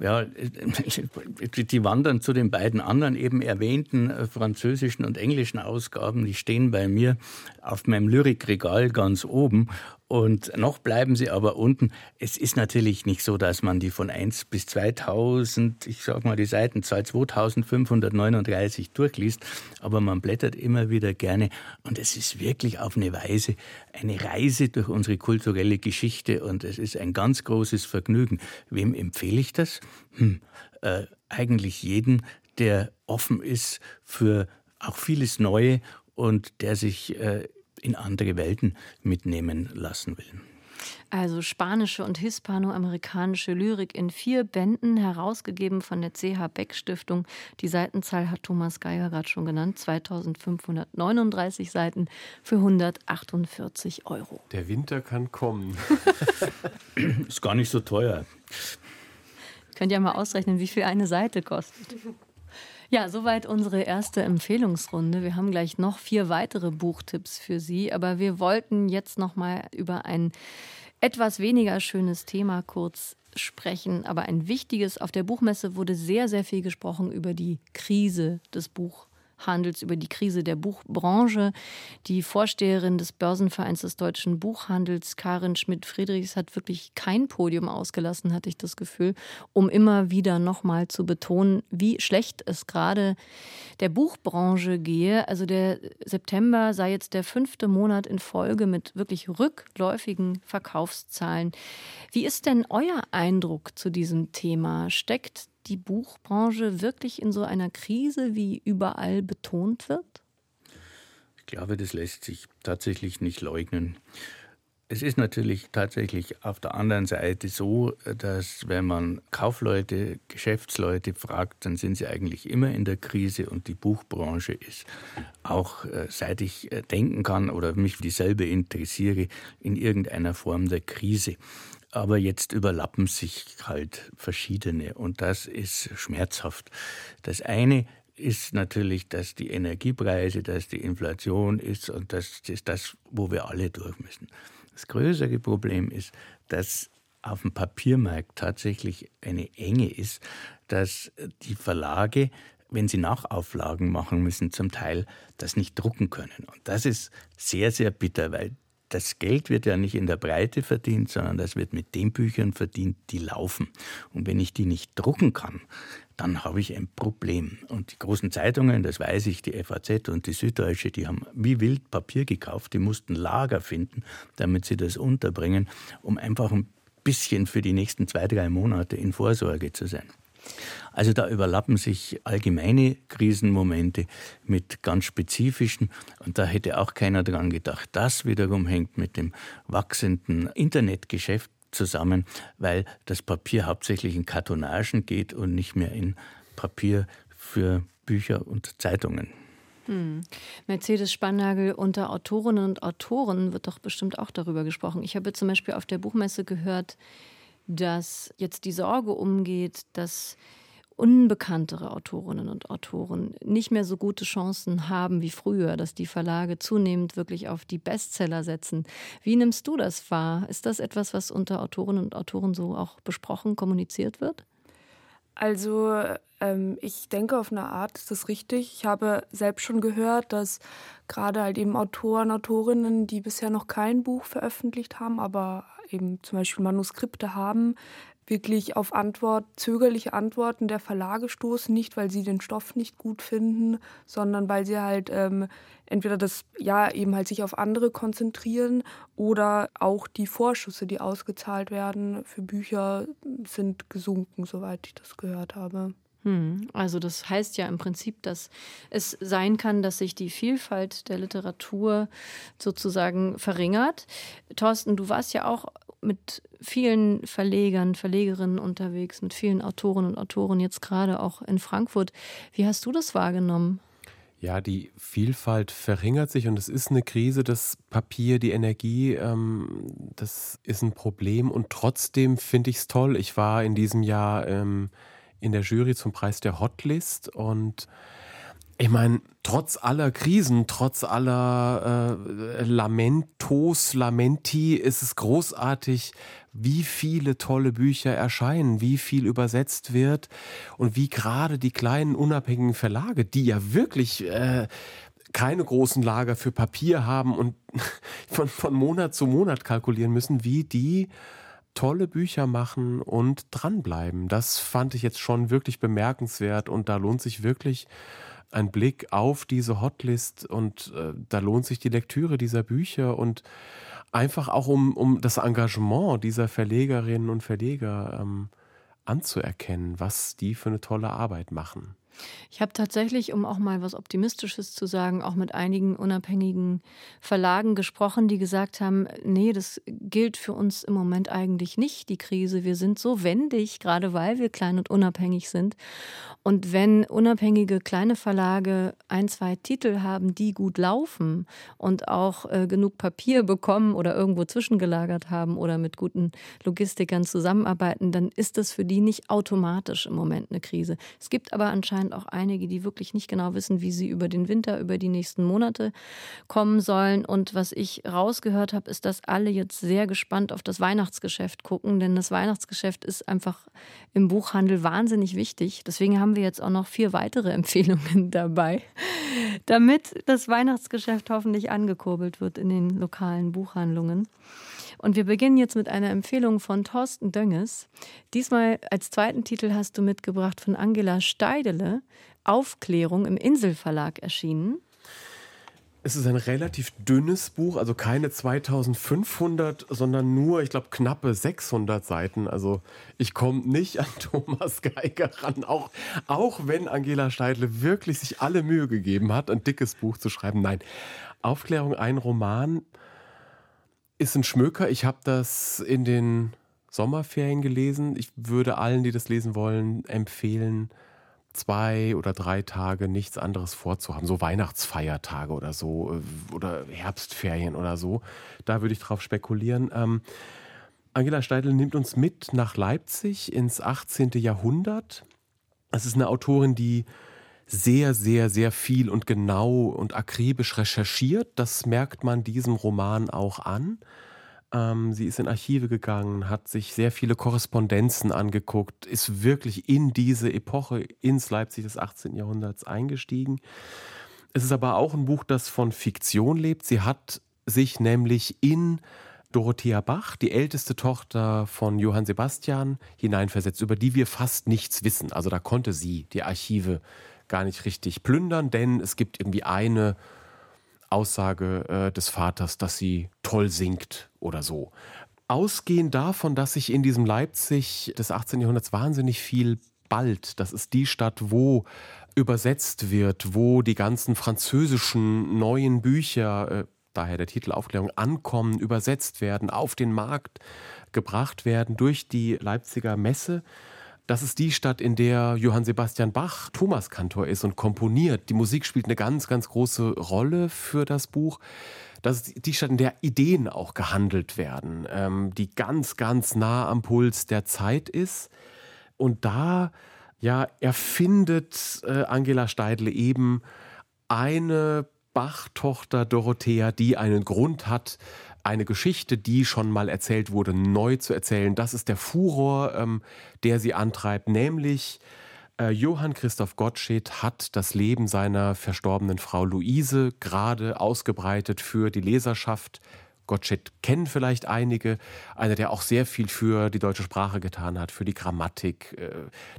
ja, die wandern zu den beiden anderen eben erwähnten äh, französischen und englischen Ausgaben. Die stehen bei mir auf meinem Lyrikregal ganz oben. Und noch bleiben sie aber unten. Es ist natürlich nicht so, dass man die von 1 bis 2000, ich sag mal die Seitenzahl 2539 durchliest, aber man blättert immer wieder gerne und es ist wirklich auf eine Weise eine Reise durch unsere kulturelle Geschichte und es ist ein ganz großes Vergnügen. Wem empfehle ich das? Hm, äh, eigentlich jeden, der offen ist für auch vieles Neue und der sich äh, in andere Welten mitnehmen lassen will. Also spanische und hispanoamerikanische Lyrik in vier Bänden, herausgegeben von der CH Beck Stiftung. Die Seitenzahl hat Thomas Geiger gerade schon genannt, 2539 Seiten für 148 Euro. Der Winter kann kommen. Ist gar nicht so teuer. Könnt ihr mal ausrechnen, wie viel eine Seite kostet. Ja, soweit unsere erste Empfehlungsrunde. Wir haben gleich noch vier weitere Buchtipps für Sie, aber wir wollten jetzt noch mal über ein etwas weniger schönes Thema kurz sprechen, aber ein wichtiges. Auf der Buchmesse wurde sehr, sehr viel gesprochen über die Krise des Buch Handels über die Krise der Buchbranche. Die Vorsteherin des Börsenvereins des deutschen Buchhandels, Karin Schmidt-Friedrichs, hat wirklich kein Podium ausgelassen, hatte ich das Gefühl, um immer wieder nochmal zu betonen, wie schlecht es gerade der Buchbranche gehe. Also der September sei jetzt der fünfte Monat in Folge mit wirklich rückläufigen Verkaufszahlen. Wie ist denn euer Eindruck zu diesem Thema? Steckt die Buchbranche wirklich in so einer Krise, wie überall betont wird? Ich glaube, das lässt sich tatsächlich nicht leugnen. Es ist natürlich tatsächlich auf der anderen Seite so, dass wenn man Kaufleute, Geschäftsleute fragt, dann sind sie eigentlich immer in der Krise und die Buchbranche ist auch, äh, seit ich äh, denken kann oder mich dieselbe interessiere, in irgendeiner Form der Krise. Aber jetzt überlappen sich halt verschiedene und das ist schmerzhaft. Das eine ist natürlich, dass die Energiepreise, dass die Inflation ist und das ist das, wo wir alle durch müssen. Das größere Problem ist, dass auf dem Papiermarkt tatsächlich eine Enge ist, dass die Verlage, wenn sie Nachauflagen machen müssen, zum Teil das nicht drucken können. Und das ist sehr, sehr bitter, weil das Geld wird ja nicht in der Breite verdient, sondern das wird mit den Büchern verdient, die laufen. Und wenn ich die nicht drucken kann, dann habe ich ein Problem. Und die großen Zeitungen, das weiß ich, die FAZ und die Süddeutsche, die haben wie wild Papier gekauft, die mussten Lager finden, damit sie das unterbringen, um einfach ein bisschen für die nächsten zwei, drei Monate in Vorsorge zu sein. Also da überlappen sich allgemeine Krisenmomente mit ganz spezifischen und da hätte auch keiner dran gedacht. Das wiederum hängt mit dem wachsenden Internetgeschäft zusammen, weil das Papier hauptsächlich in Kartonagen geht und nicht mehr in Papier für Bücher und Zeitungen. Hm. Mercedes Spannagel unter Autorinnen und Autoren wird doch bestimmt auch darüber gesprochen. Ich habe zum Beispiel auf der Buchmesse gehört, dass jetzt die Sorge umgeht, dass unbekanntere Autorinnen und Autoren nicht mehr so gute Chancen haben wie früher, dass die Verlage zunehmend wirklich auf die Bestseller setzen. Wie nimmst du das wahr? Ist das etwas, was unter Autorinnen und Autoren so auch besprochen, kommuniziert wird? Also ähm, ich denke, auf eine Art ist das richtig. Ich habe selbst schon gehört, dass gerade halt eben Autoren, Autorinnen, die bisher noch kein Buch veröffentlicht haben, aber eben zum Beispiel Manuskripte haben, wirklich auf Antwort, zögerliche Antworten der Verlage stoßen, nicht weil sie den Stoff nicht gut finden, sondern weil sie halt ähm, entweder das ja eben halt sich auf andere konzentrieren oder auch die Vorschüsse, die ausgezahlt werden für Bücher, sind gesunken, soweit ich das gehört habe. Hm, also das heißt ja im Prinzip, dass es sein kann, dass sich die Vielfalt der Literatur sozusagen verringert. Thorsten, du warst ja auch mit vielen Verlegern, Verlegerinnen unterwegs, mit vielen Autoren und Autoren, jetzt gerade auch in Frankfurt. Wie hast du das wahrgenommen? Ja, die Vielfalt verringert sich und es ist eine Krise. Das Papier, die Energie, ähm, das ist ein Problem und trotzdem finde ich es toll. Ich war in diesem Jahr ähm, in der Jury zum Preis der Hotlist und ich meine, trotz aller Krisen, trotz aller äh, Lamentos, Lamenti, ist es großartig, wie viele tolle Bücher erscheinen, wie viel übersetzt wird und wie gerade die kleinen unabhängigen Verlage, die ja wirklich äh, keine großen Lager für Papier haben und von, von Monat zu Monat kalkulieren müssen, wie die tolle Bücher machen und dranbleiben. Das fand ich jetzt schon wirklich bemerkenswert und da lohnt sich wirklich ein Blick auf diese Hotlist und äh, da lohnt sich die Lektüre dieser Bücher und einfach auch um, um das Engagement dieser Verlegerinnen und Verleger ähm, anzuerkennen, was die für eine tolle Arbeit machen. Ich habe tatsächlich, um auch mal was Optimistisches zu sagen, auch mit einigen unabhängigen Verlagen gesprochen, die gesagt haben, nee, das gilt für uns im Moment eigentlich nicht, die Krise. Wir sind so wendig, gerade weil wir klein und unabhängig sind. Und wenn unabhängige kleine Verlage ein, zwei Titel haben, die gut laufen und auch äh, genug Papier bekommen oder irgendwo zwischengelagert haben oder mit guten Logistikern zusammenarbeiten, dann ist das für die nicht automatisch im Moment eine Krise. Es gibt aber anscheinend auch einige, die wirklich nicht genau wissen, wie sie über den Winter, über die nächsten Monate kommen sollen. Und was ich rausgehört habe, ist, dass alle jetzt sehr gespannt auf das Weihnachtsgeschäft gucken, denn das Weihnachtsgeschäft ist einfach im Buchhandel wahnsinnig wichtig. Deswegen haben haben wir jetzt auch noch vier weitere Empfehlungen dabei, damit das Weihnachtsgeschäft hoffentlich angekurbelt wird in den lokalen Buchhandlungen. Und wir beginnen jetzt mit einer Empfehlung von Thorsten Dönges. Diesmal als zweiten Titel hast du mitgebracht von Angela Steidele, Aufklärung im Inselverlag erschienen. Es ist ein relativ dünnes Buch, also keine 2500, sondern nur, ich glaube, knappe 600 Seiten. Also ich komme nicht an Thomas Geiger ran, auch, auch wenn Angela Steidle wirklich sich alle Mühe gegeben hat, ein dickes Buch zu schreiben. Nein, Aufklärung, ein Roman ist ein Schmöker. Ich habe das in den Sommerferien gelesen. Ich würde allen, die das lesen wollen, empfehlen, zwei oder drei Tage nichts anderes vorzuhaben, so Weihnachtsfeiertage oder so äh, oder Herbstferien oder so. Da würde ich drauf spekulieren. Ähm, Angela Steidl nimmt uns mit nach Leipzig ins 18. Jahrhundert. Es ist eine Autorin, die sehr, sehr, sehr viel und genau und akribisch recherchiert. Das merkt man diesem Roman auch an. Ähm, sie ist in Archive gegangen, hat sich sehr viele Korrespondenzen angeguckt, ist wirklich in diese Epoche ins Leipzig des 18. Jahrhunderts eingestiegen. Es ist aber auch ein Buch, das von Fiktion lebt. Sie hat sich nämlich in Dorothea Bach, die älteste Tochter von Johann Sebastian, hineinversetzt, über die wir fast nichts wissen. Also da konnte sie die Archive gar nicht richtig plündern, denn es gibt irgendwie eine Aussage äh, des Vaters, dass sie toll singt oder so. Ausgehend davon, dass sich in diesem Leipzig des 18. Jahrhunderts wahnsinnig viel bald, das ist die Stadt, wo übersetzt wird, wo die ganzen französischen neuen Bücher, äh, daher der Titel Aufklärung, ankommen, übersetzt werden, auf den Markt gebracht werden durch die Leipziger Messe. Das ist die Stadt, in der Johann Sebastian Bach Thomaskantor ist und komponiert. Die Musik spielt eine ganz, ganz große Rolle für das Buch. Das ist die Stadt, in der Ideen auch gehandelt werden, ähm, die ganz, ganz nah am Puls der Zeit ist. Und da ja, erfindet äh, Angela Steidle eben eine Bach-Tochter Dorothea, die einen Grund hat, eine Geschichte, die schon mal erzählt wurde, neu zu erzählen. Das ist der Furor, ähm, der sie antreibt, nämlich äh, Johann Christoph Gottsched hat das Leben seiner verstorbenen Frau Luise gerade ausgebreitet für die Leserschaft. Gottsched kennen vielleicht einige, einer, der auch sehr viel für die deutsche Sprache getan hat, für die Grammatik, äh,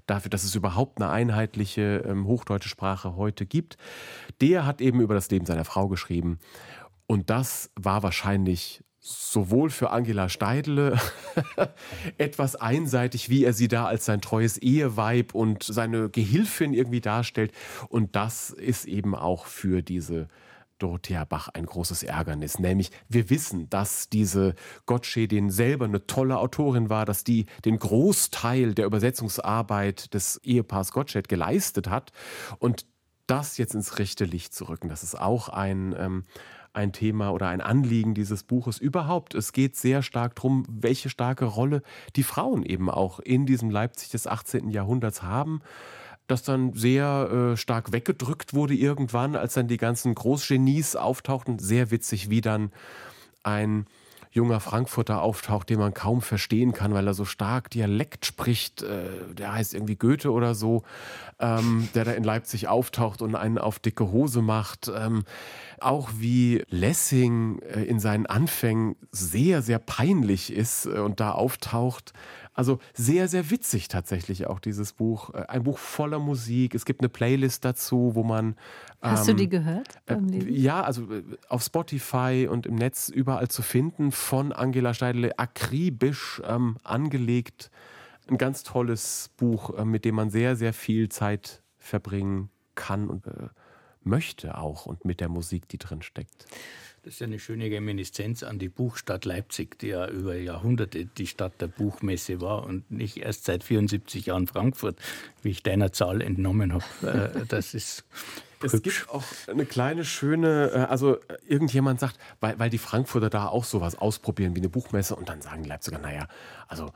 dafür, dass es überhaupt eine einheitliche ähm, hochdeutsche Sprache heute gibt. Der hat eben über das Leben seiner Frau geschrieben und das war wahrscheinlich sowohl für Angela Steidle etwas einseitig, wie er sie da als sein treues Eheweib und seine Gehilfin irgendwie darstellt. Und das ist eben auch für diese Dorothea Bach ein großes Ärgernis. Nämlich, wir wissen, dass diese Gottschedin selber eine tolle Autorin war, dass die den Großteil der Übersetzungsarbeit des Ehepaars Gottsched geleistet hat. Und das jetzt ins rechte Licht zu rücken, das ist auch ein, ähm, ein Thema oder ein Anliegen dieses Buches überhaupt. Es geht sehr stark darum, welche starke Rolle die Frauen eben auch in diesem Leipzig des 18. Jahrhunderts haben das dann sehr äh, stark weggedrückt wurde irgendwann, als dann die ganzen Großgenies auftauchten. Sehr witzig, wie dann ein junger Frankfurter auftaucht, den man kaum verstehen kann, weil er so stark Dialekt spricht. Äh, der heißt irgendwie Goethe oder so, ähm, der da in Leipzig auftaucht und einen auf dicke Hose macht. Ähm, auch wie Lessing äh, in seinen Anfängen sehr, sehr peinlich ist äh, und da auftaucht. Also sehr, sehr witzig tatsächlich auch dieses Buch. Äh, ein Buch voller Musik. Es gibt eine Playlist dazu, wo man. Hast ähm, du die gehört? Äh, ja, also auf Spotify und im Netz überall zu finden von Angela Steidle akribisch ähm, angelegt. Ein ganz tolles Buch, äh, mit dem man sehr, sehr viel Zeit verbringen kann und äh, möchte auch und mit der Musik, die drin steckt. Das ist ja eine schöne Reminiszenz an die Buchstadt Leipzig, die ja über Jahrhunderte die Stadt der Buchmesse war und nicht erst seit 74 Jahren Frankfurt, wie ich deiner Zahl entnommen habe. Äh, das ist es hübsch. gibt auch eine kleine schöne, äh, also irgendjemand sagt, weil, weil die Frankfurter da auch sowas ausprobieren wie eine Buchmesse und dann sagen die Leipziger, naja, also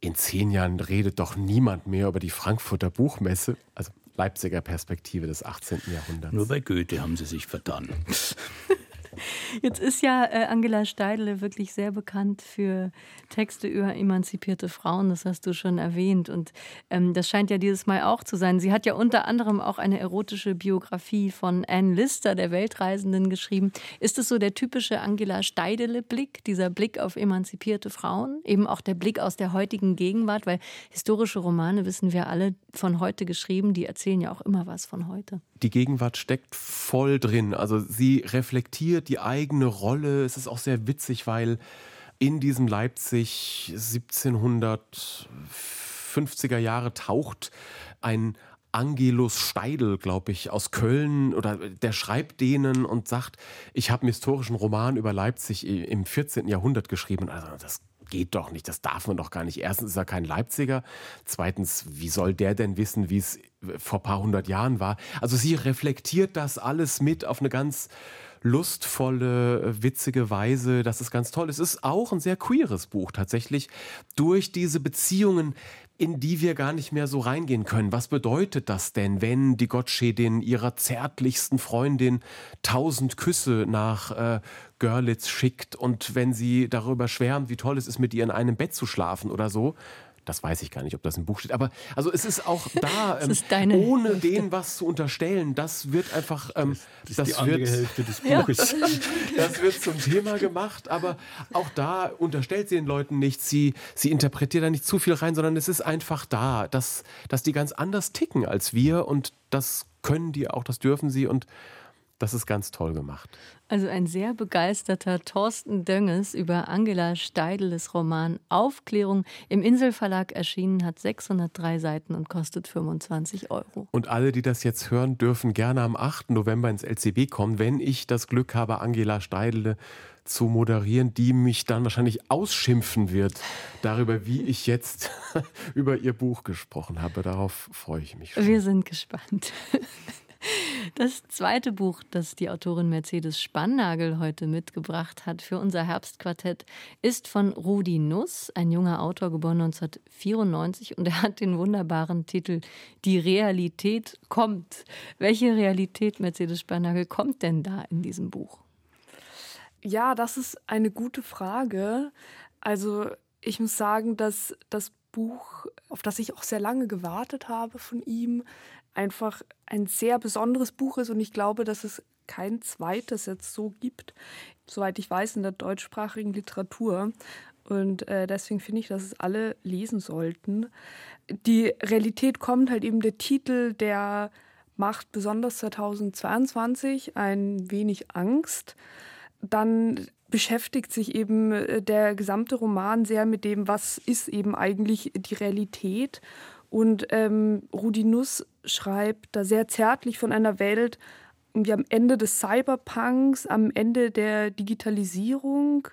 in zehn Jahren redet doch niemand mehr über die Frankfurter Buchmesse. Also Leipziger Perspektive des 18. Jahrhunderts. Nur bei Goethe haben sie sich vertan. Jetzt ist ja äh, Angela Steidle wirklich sehr bekannt für Texte über emanzipierte Frauen, das hast du schon erwähnt. Und ähm, das scheint ja dieses Mal auch zu sein. Sie hat ja unter anderem auch eine erotische Biografie von Anne Lister, der Weltreisenden, geschrieben. Ist es so der typische Angela Steidle-Blick, dieser Blick auf emanzipierte Frauen? Eben auch der Blick aus der heutigen Gegenwart, weil historische Romane, wissen wir alle, von heute geschrieben, die erzählen ja auch immer was von heute. Die Gegenwart steckt voll drin. Also sie reflektiert die eigene Rolle. Es ist auch sehr witzig, weil in diesem Leipzig 1750er Jahre taucht ein Angelus Steidl, glaube ich, aus Köln oder der schreibt denen und sagt, ich habe einen historischen Roman über Leipzig im 14. Jahrhundert geschrieben. Also das geht doch nicht, das darf man doch gar nicht. Erstens ist er kein Leipziger, zweitens, wie soll der denn wissen, wie es vor ein paar hundert Jahren war? Also sie reflektiert das alles mit auf eine ganz lustvolle, witzige Weise. Das ist ganz toll. Es ist auch ein sehr queeres Buch tatsächlich durch diese Beziehungen, in die wir gar nicht mehr so reingehen können. Was bedeutet das denn, wenn die Gottschedin ihrer zärtlichsten Freundin tausend Küsse nach äh, Görlitz schickt und wenn sie darüber schwärmt, wie toll es ist, mit ihr in einem Bett zu schlafen oder so? Das weiß ich gar nicht, ob das im Buch steht. Aber also es ist auch da, ähm, ohne Hälfte. denen was zu unterstellen. Das wird einfach. Ähm, das, das, ist die wird, Hälfte des Buches. Ja. das wird zum Thema gemacht. Aber auch da unterstellt sie den Leuten nichts. Sie, sie interpretiert da nicht zu viel rein, sondern es ist einfach da, dass, dass die ganz anders ticken als wir. Und das können die auch, das dürfen sie. Und das ist ganz toll gemacht. Also ein sehr begeisterter Thorsten Dönges über Angela Steidles Roman Aufklärung im Inselverlag erschienen, hat 603 Seiten und kostet 25 Euro. Und alle, die das jetzt hören, dürfen gerne am 8. November ins LCB kommen, wenn ich das Glück habe, Angela Steidle zu moderieren, die mich dann wahrscheinlich ausschimpfen wird darüber, wie ich jetzt über ihr Buch gesprochen habe. Darauf freue ich mich. Schon. Wir sind gespannt. Das zweite Buch, das die Autorin Mercedes Spannagel heute mitgebracht hat für unser Herbstquartett, ist von Rudi Nuss, ein junger Autor, geboren 1994, und er hat den wunderbaren Titel Die Realität kommt. Welche Realität, Mercedes Spannagel, kommt denn da in diesem Buch? Ja, das ist eine gute Frage. Also ich muss sagen, dass das Buch, auf das ich auch sehr lange gewartet habe von ihm, einfach ein sehr besonderes Buch ist und ich glaube, dass es kein zweites jetzt so gibt, soweit ich weiß, in der deutschsprachigen Literatur. Und äh, deswegen finde ich, dass es alle lesen sollten. Die Realität kommt halt eben der Titel, der macht besonders 2022 ein wenig Angst. Dann beschäftigt sich eben äh, der gesamte Roman sehr mit dem, was ist eben eigentlich die Realität. Und ähm, Rudi Nuss schreibt da sehr zärtlich von einer Welt, wie am Ende des Cyberpunks, am Ende der Digitalisierung.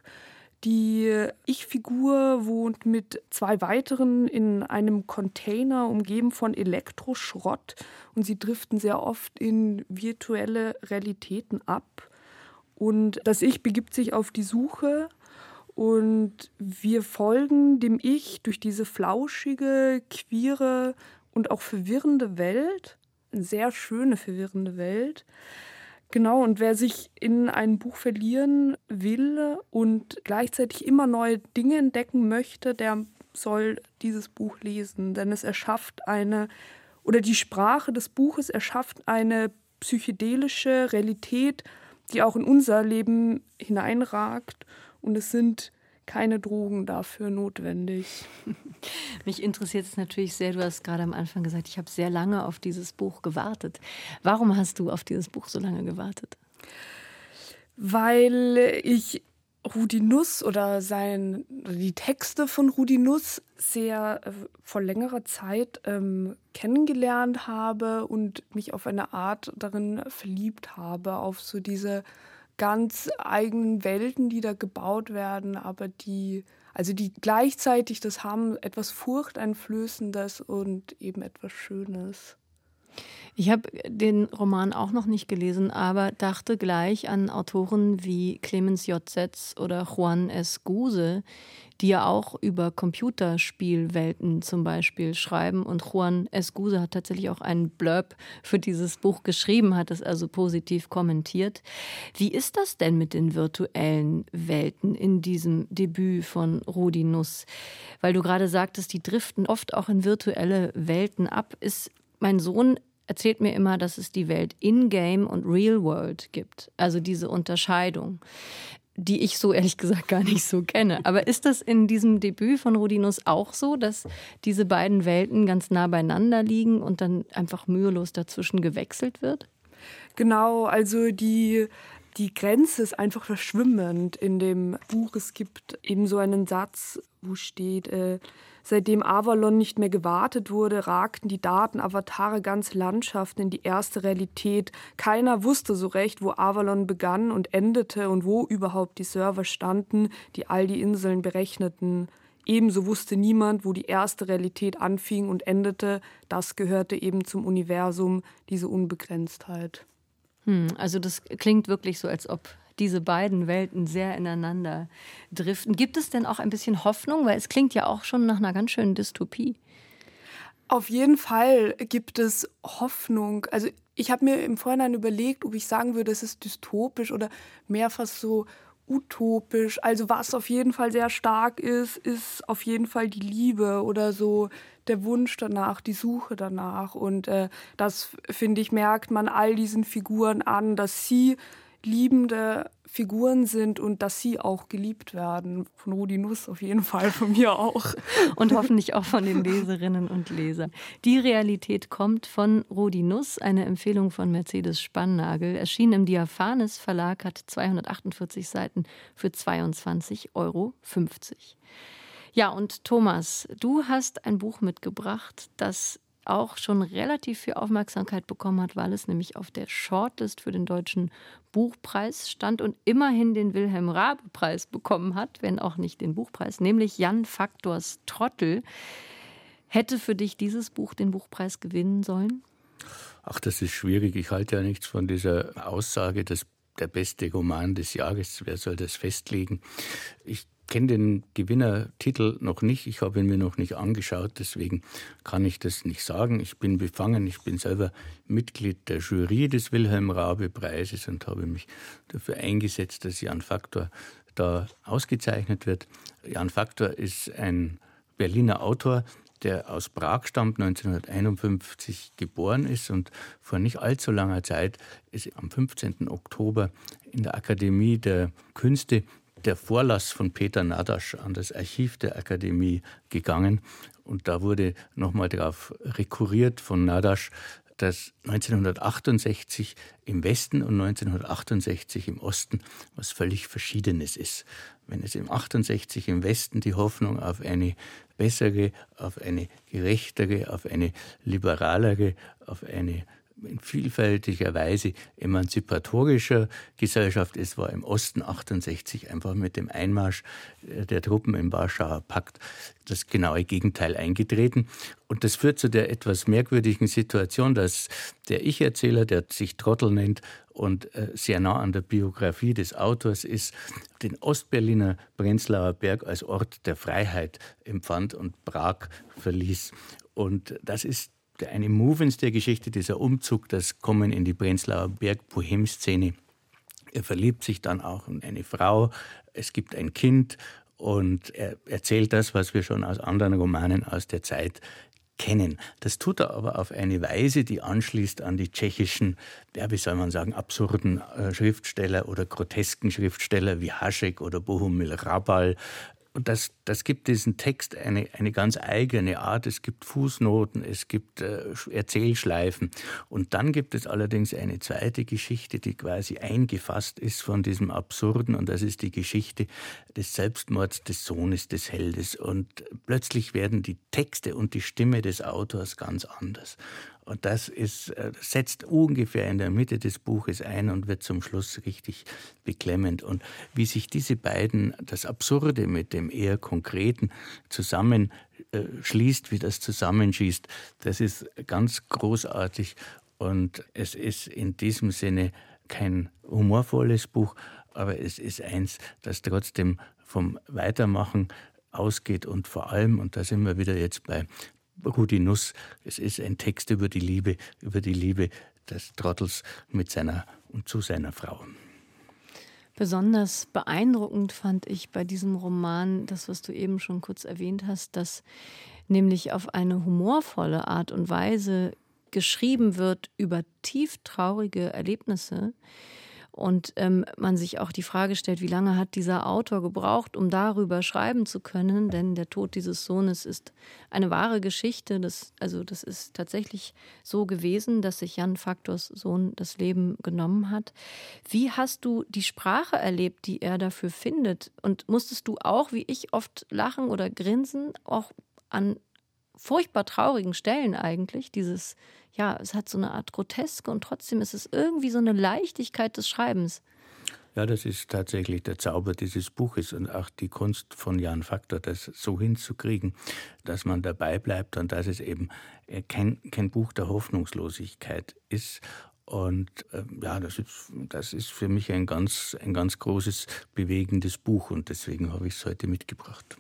Die Ich-Figur wohnt mit zwei weiteren in einem Container umgeben von Elektroschrott und sie driften sehr oft in virtuelle Realitäten ab. Und das Ich begibt sich auf die Suche und wir folgen dem Ich durch diese flauschige, queere und auch verwirrende Welt. Eine sehr schöne, verwirrende Welt. Genau, und wer sich in ein Buch verlieren will und gleichzeitig immer neue Dinge entdecken möchte, der soll dieses Buch lesen, denn es erschafft eine, oder die Sprache des Buches erschafft eine psychedelische Realität, die auch in unser Leben hineinragt. Und es sind keine Drogen dafür notwendig. Mich interessiert es natürlich sehr, du hast gerade am Anfang gesagt, ich habe sehr lange auf dieses Buch gewartet. Warum hast du auf dieses Buch so lange gewartet? Weil ich Rudi Nuss oder sein, die Texte von Rudi Nuss sehr äh, vor längerer Zeit ähm, kennengelernt habe und mich auf eine Art darin verliebt habe, auf so diese ganz eigenen Welten, die da gebaut werden, aber die, also die gleichzeitig das haben, etwas Furchteinflößendes und eben etwas Schönes. Ich habe den Roman auch noch nicht gelesen, aber dachte gleich an Autoren wie Clemens J. Setz oder Juan S. Guse, die ja auch über Computerspielwelten zum Beispiel schreiben. Und Juan S. Guse hat tatsächlich auch einen Blurb für dieses Buch geschrieben, hat es also positiv kommentiert. Wie ist das denn mit den virtuellen Welten in diesem Debüt von Rudi Nuss? Weil du gerade sagtest, die driften oft auch in virtuelle Welten ab. Ist mein Sohn erzählt mir immer, dass es die Welt in-game und real world gibt. Also diese Unterscheidung, die ich so ehrlich gesagt gar nicht so kenne. Aber ist das in diesem Debüt von Rudinus auch so, dass diese beiden Welten ganz nah beieinander liegen und dann einfach mühelos dazwischen gewechselt wird? Genau, also die die Grenze ist einfach verschwimmend in dem Buch. Es gibt eben so einen Satz, wo steht, äh, Seitdem Avalon nicht mehr gewartet wurde, ragten die Datenavatare ganze Landschaften in die erste Realität. Keiner wusste so recht, wo Avalon begann und endete und wo überhaupt die Server standen, die all die Inseln berechneten. Ebenso wusste niemand, wo die erste Realität anfing und endete. Das gehörte eben zum Universum, diese Unbegrenztheit. Hm, also das klingt wirklich so, als ob diese beiden Welten sehr ineinander driften. Gibt es denn auch ein bisschen Hoffnung? Weil es klingt ja auch schon nach einer ganz schönen Dystopie. Auf jeden Fall gibt es Hoffnung. Also ich habe mir im Vorhinein überlegt, ob ich sagen würde, es ist dystopisch oder mehr fast so utopisch. Also was auf jeden Fall sehr stark ist, ist auf jeden Fall die Liebe oder so der Wunsch danach, die Suche danach. Und äh, das, finde ich, merkt man all diesen Figuren an, dass sie liebende Figuren sind und dass sie auch geliebt werden. Von Rudi Nuss auf jeden Fall, von mir auch. und hoffentlich auch von den Leserinnen und Lesern. Die Realität kommt von Rudi Nuss, eine Empfehlung von Mercedes Spannagel. Erschien im Diaphanes Verlag, hat 248 Seiten für 22,50 Euro. Ja, und Thomas, du hast ein Buch mitgebracht, das auch schon relativ viel Aufmerksamkeit bekommen hat, weil es nämlich auf der Shortlist für den Deutschen Buchpreis stand und immerhin den Wilhelm Rabe-Preis bekommen hat, wenn auch nicht den Buchpreis, nämlich Jan Faktors Trottel. Hätte für dich dieses Buch den Buchpreis gewinnen sollen? Ach, das ist schwierig. Ich halte ja nichts von dieser Aussage, dass der beste Roman des Jahres, wer soll das festlegen? Ich kenne den Gewinnertitel noch nicht. Ich habe ihn mir noch nicht angeschaut, deswegen kann ich das nicht sagen. Ich bin befangen. Ich bin selber Mitglied der Jury des Wilhelm Rabe Preises und habe mich dafür eingesetzt, dass Jan Faktor da ausgezeichnet wird. Jan Faktor ist ein Berliner Autor, der aus Prag stammt, 1951 geboren ist und vor nicht allzu langer Zeit ist am 15. Oktober in der Akademie der Künste der Vorlass von Peter Nadasch an das Archiv der Akademie gegangen. Und da wurde nochmal darauf rekurriert von Nadasch, dass 1968 im Westen und 1968 im Osten was völlig Verschiedenes ist. Wenn es im 68 im Westen die Hoffnung auf eine bessere, auf eine gerechtere, auf eine liberalere, auf eine in vielfältiger Weise emanzipatorischer Gesellschaft ist, war im Osten 68 einfach mit dem Einmarsch äh, der Truppen im Warschauer Pakt das genaue Gegenteil eingetreten. Und das führt zu der etwas merkwürdigen Situation, dass der Ich-Erzähler, der sich Trottel nennt und äh, sehr nah an der Biografie des Autors ist, den Ostberliner Prenzlauer Berg als Ort der Freiheit empfand und Prag verließ. Und das ist eine Movens der Geschichte, dieser Umzug, das Kommen in die Prenzlauer Berg-Bohem-Szene. Er verliebt sich dann auch in eine Frau, es gibt ein Kind und er erzählt das, was wir schon aus anderen Romanen aus der Zeit kennen. Das tut er aber auf eine Weise, die anschließt an die tschechischen, ja, wie soll man sagen, absurden äh, Schriftsteller oder grotesken Schriftsteller wie Hašek oder Bohumil Rabal, Und das, das gibt diesen Text eine, eine ganz eigene Art. Es gibt Fußnoten, es gibt äh, Erzählschleifen. Und dann gibt es allerdings eine zweite Geschichte, die quasi eingefasst ist von diesem Absurden. Und das ist die Geschichte des Selbstmords des Sohnes des Heldes. Und plötzlich werden die Texte und die Stimme des Autors ganz anders. Und das ist, äh, setzt ungefähr in der Mitte des Buches ein und wird zum Schluss richtig beklemmend. Und wie sich diese beiden, das Absurde mit dem eher Konkreten, zusammenschließt, wie das zusammenschießt, das ist ganz großartig. Und es ist in diesem Sinne kein humorvolles Buch, aber es ist eins, das trotzdem vom Weitermachen ausgeht und vor allem, und da sind wir wieder jetzt bei Rudi Nuss. Es ist ein Text über die Liebe, über die Liebe des Trottels mit seiner und zu seiner Frau. Besonders beeindruckend fand ich bei diesem Roman das, was du eben schon kurz erwähnt hast, dass nämlich auf eine humorvolle Art und Weise geschrieben wird über tief traurige Erlebnisse, und ähm, man sich auch die Frage stellt, wie lange hat dieser Autor gebraucht, um darüber schreiben zu können? Denn der Tod dieses Sohnes ist eine wahre Geschichte. Das, also das ist tatsächlich so gewesen, dass sich Jan Faktors Sohn das Leben genommen hat. Wie hast du die Sprache erlebt, die er dafür findet? Und musstest du auch, wie ich, oft lachen oder grinsen, auch an furchtbar traurigen Stellen eigentlich, dieses ja, es hat so eine Art Groteske und trotzdem ist es irgendwie so eine Leichtigkeit des Schreibens. Ja, das ist tatsächlich der Zauber dieses Buches und auch die Kunst von Jan Faktor, das so hinzukriegen, dass man dabei bleibt und dass es eben äh, kein, kein Buch der Hoffnungslosigkeit ist. Und äh, ja, das ist, das ist für mich ein ganz, ein ganz großes, bewegendes Buch und deswegen habe ich es heute mitgebracht.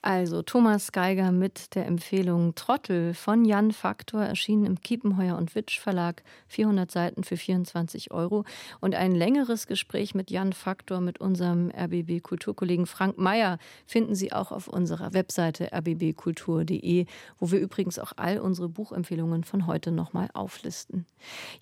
Also Thomas Geiger mit der Empfehlung Trottel von Jan Faktor, erschienen im Kiepenheuer und Witsch Verlag, 400 Seiten für 24 Euro. Und ein längeres Gespräch mit Jan Faktor, mit unserem RBB-Kulturkollegen Frank Mayer, finden Sie auch auf unserer Webseite rbbkultur.de, wo wir übrigens auch all unsere Buchempfehlungen von heute nochmal auflisten.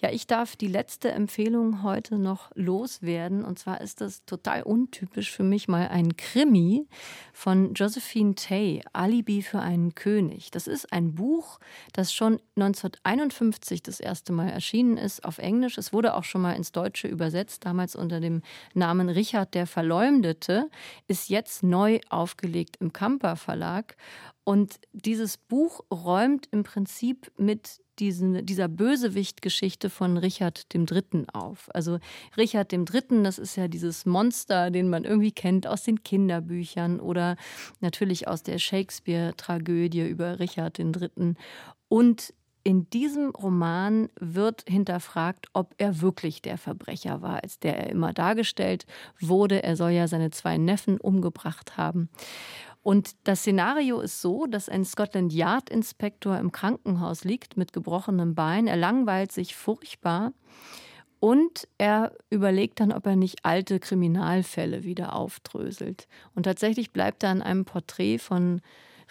Ja, ich darf die letzte Empfehlung heute noch loswerden. Und zwar ist das total untypisch für mich mal ein Krimi von Josephine Martin Tay, Alibi für einen König. Das ist ein Buch, das schon 1951 das erste Mal erschienen ist auf Englisch. Es wurde auch schon mal ins Deutsche übersetzt, damals unter dem Namen Richard der Verleumdete, ist jetzt neu aufgelegt im Kamper Verlag. Und dieses Buch räumt im Prinzip mit diesen, dieser Bösewicht-Geschichte von Richard III. auf. Also Richard III., das ist ja dieses Monster, den man irgendwie kennt aus den Kinderbüchern oder natürlich aus der Shakespeare-Tragödie über Richard III. Und in diesem Roman wird hinterfragt, ob er wirklich der Verbrecher war, als der er immer dargestellt wurde. Er soll ja seine zwei Neffen umgebracht haben. Und das Szenario ist so, dass ein Scotland Yard Inspektor im Krankenhaus liegt mit gebrochenem Bein. Er langweilt sich furchtbar und er überlegt dann, ob er nicht alte Kriminalfälle wieder aufdröselt. Und tatsächlich bleibt er an einem Porträt von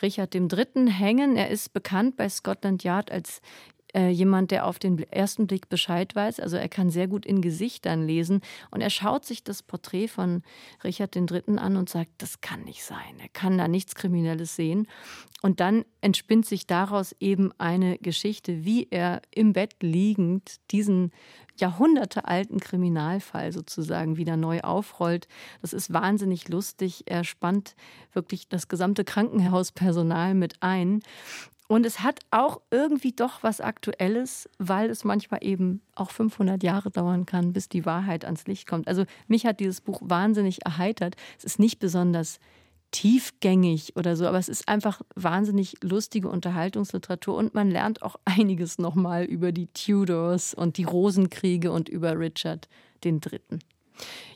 Richard III. hängen. Er ist bekannt bei Scotland Yard als äh, jemand, der auf den ersten Blick Bescheid weiß. Also er kann sehr gut in Gesichtern lesen. Und er schaut sich das Porträt von Richard III. an und sagt, das kann nicht sein. Er kann da nichts Kriminelles sehen. Und dann entspinnt sich daraus eben eine Geschichte, wie er im Bett liegend diesen jahrhundertealten Kriminalfall sozusagen wieder neu aufrollt. Das ist wahnsinnig lustig. Er spannt wirklich das gesamte Krankenhauspersonal mit ein. Und es hat auch irgendwie doch was Aktuelles, weil es manchmal eben auch 500 Jahre dauern kann, bis die Wahrheit ans Licht kommt. Also mich hat dieses Buch wahnsinnig erheitert. Es ist nicht besonders tiefgängig oder so, aber es ist einfach wahnsinnig lustige Unterhaltungsliteratur und man lernt auch einiges nochmal über die Tudors und die Rosenkriege und über Richard den Dritten.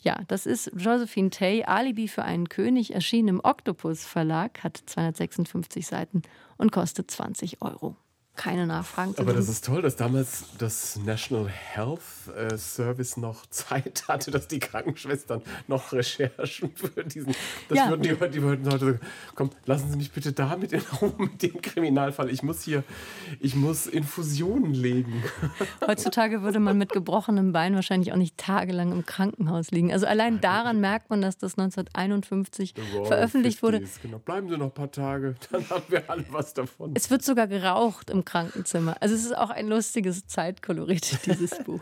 Ja, das ist Josephine Tay, Alibi für einen König, erschienen im Octopus Verlag, hat 256 Seiten und kostet 20 Euro. Keine Nachfragen zu Aber das ist toll, dass damals das National Health äh, Service noch Zeit hatte, dass die Krankenschwestern noch Recherchen für diesen. Das ja. würden die, die würden heute sagen, komm, lassen Sie mich bitte da mit in Ruhe mit dem Kriminalfall. Ich muss hier, ich muss Infusionen legen. Heutzutage würde man mit gebrochenem Bein wahrscheinlich auch nicht tagelang im Krankenhaus liegen. Also allein daran merkt man, dass das 1951 veröffentlicht wurde. Genau. Bleiben Sie noch ein paar Tage, dann haben wir alle was davon. Es wird sogar geraucht im Krankenzimmer. Also es ist auch ein lustiges Zeitkolorit, dieses Buch.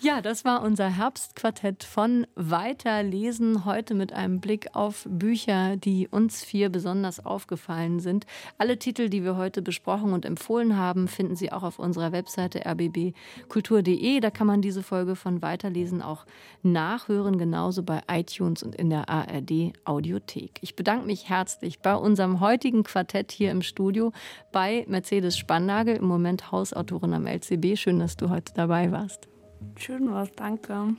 Ja, das war unser Herbstquartett von Weiterlesen. Heute mit einem Blick auf Bücher, die uns vier besonders aufgefallen sind. Alle Titel, die wir heute besprochen und empfohlen haben, finden Sie auch auf unserer Webseite rbbkultur.de. Da kann man diese Folge von Weiterlesen auch nachhören, genauso bei iTunes und in der ARD Audiothek. Ich bedanke mich herzlich bei unserem heutigen Quartett hier im Studio bei Mercedes Spannagel, im Moment Hausautorin am LCB. Schön, dass du heute dabei warst. Schön was, danke.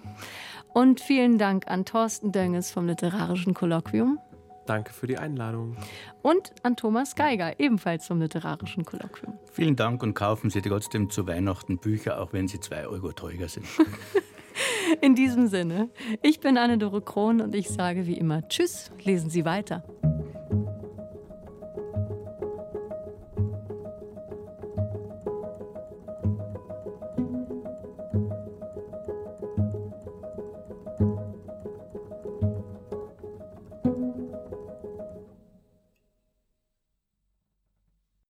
Und vielen Dank an Thorsten Dönges vom Literarischen Kolloquium. Danke für die Einladung. Und an Thomas Geiger, ebenfalls vom Literarischen Kolloquium. Vielen Dank und kaufen Sie trotzdem zu Weihnachten Bücher, auch wenn sie zwei Euro teurer sind. In diesem Sinne, ich bin Anne-Dore Krohn und ich sage wie immer Tschüss, lesen Sie weiter.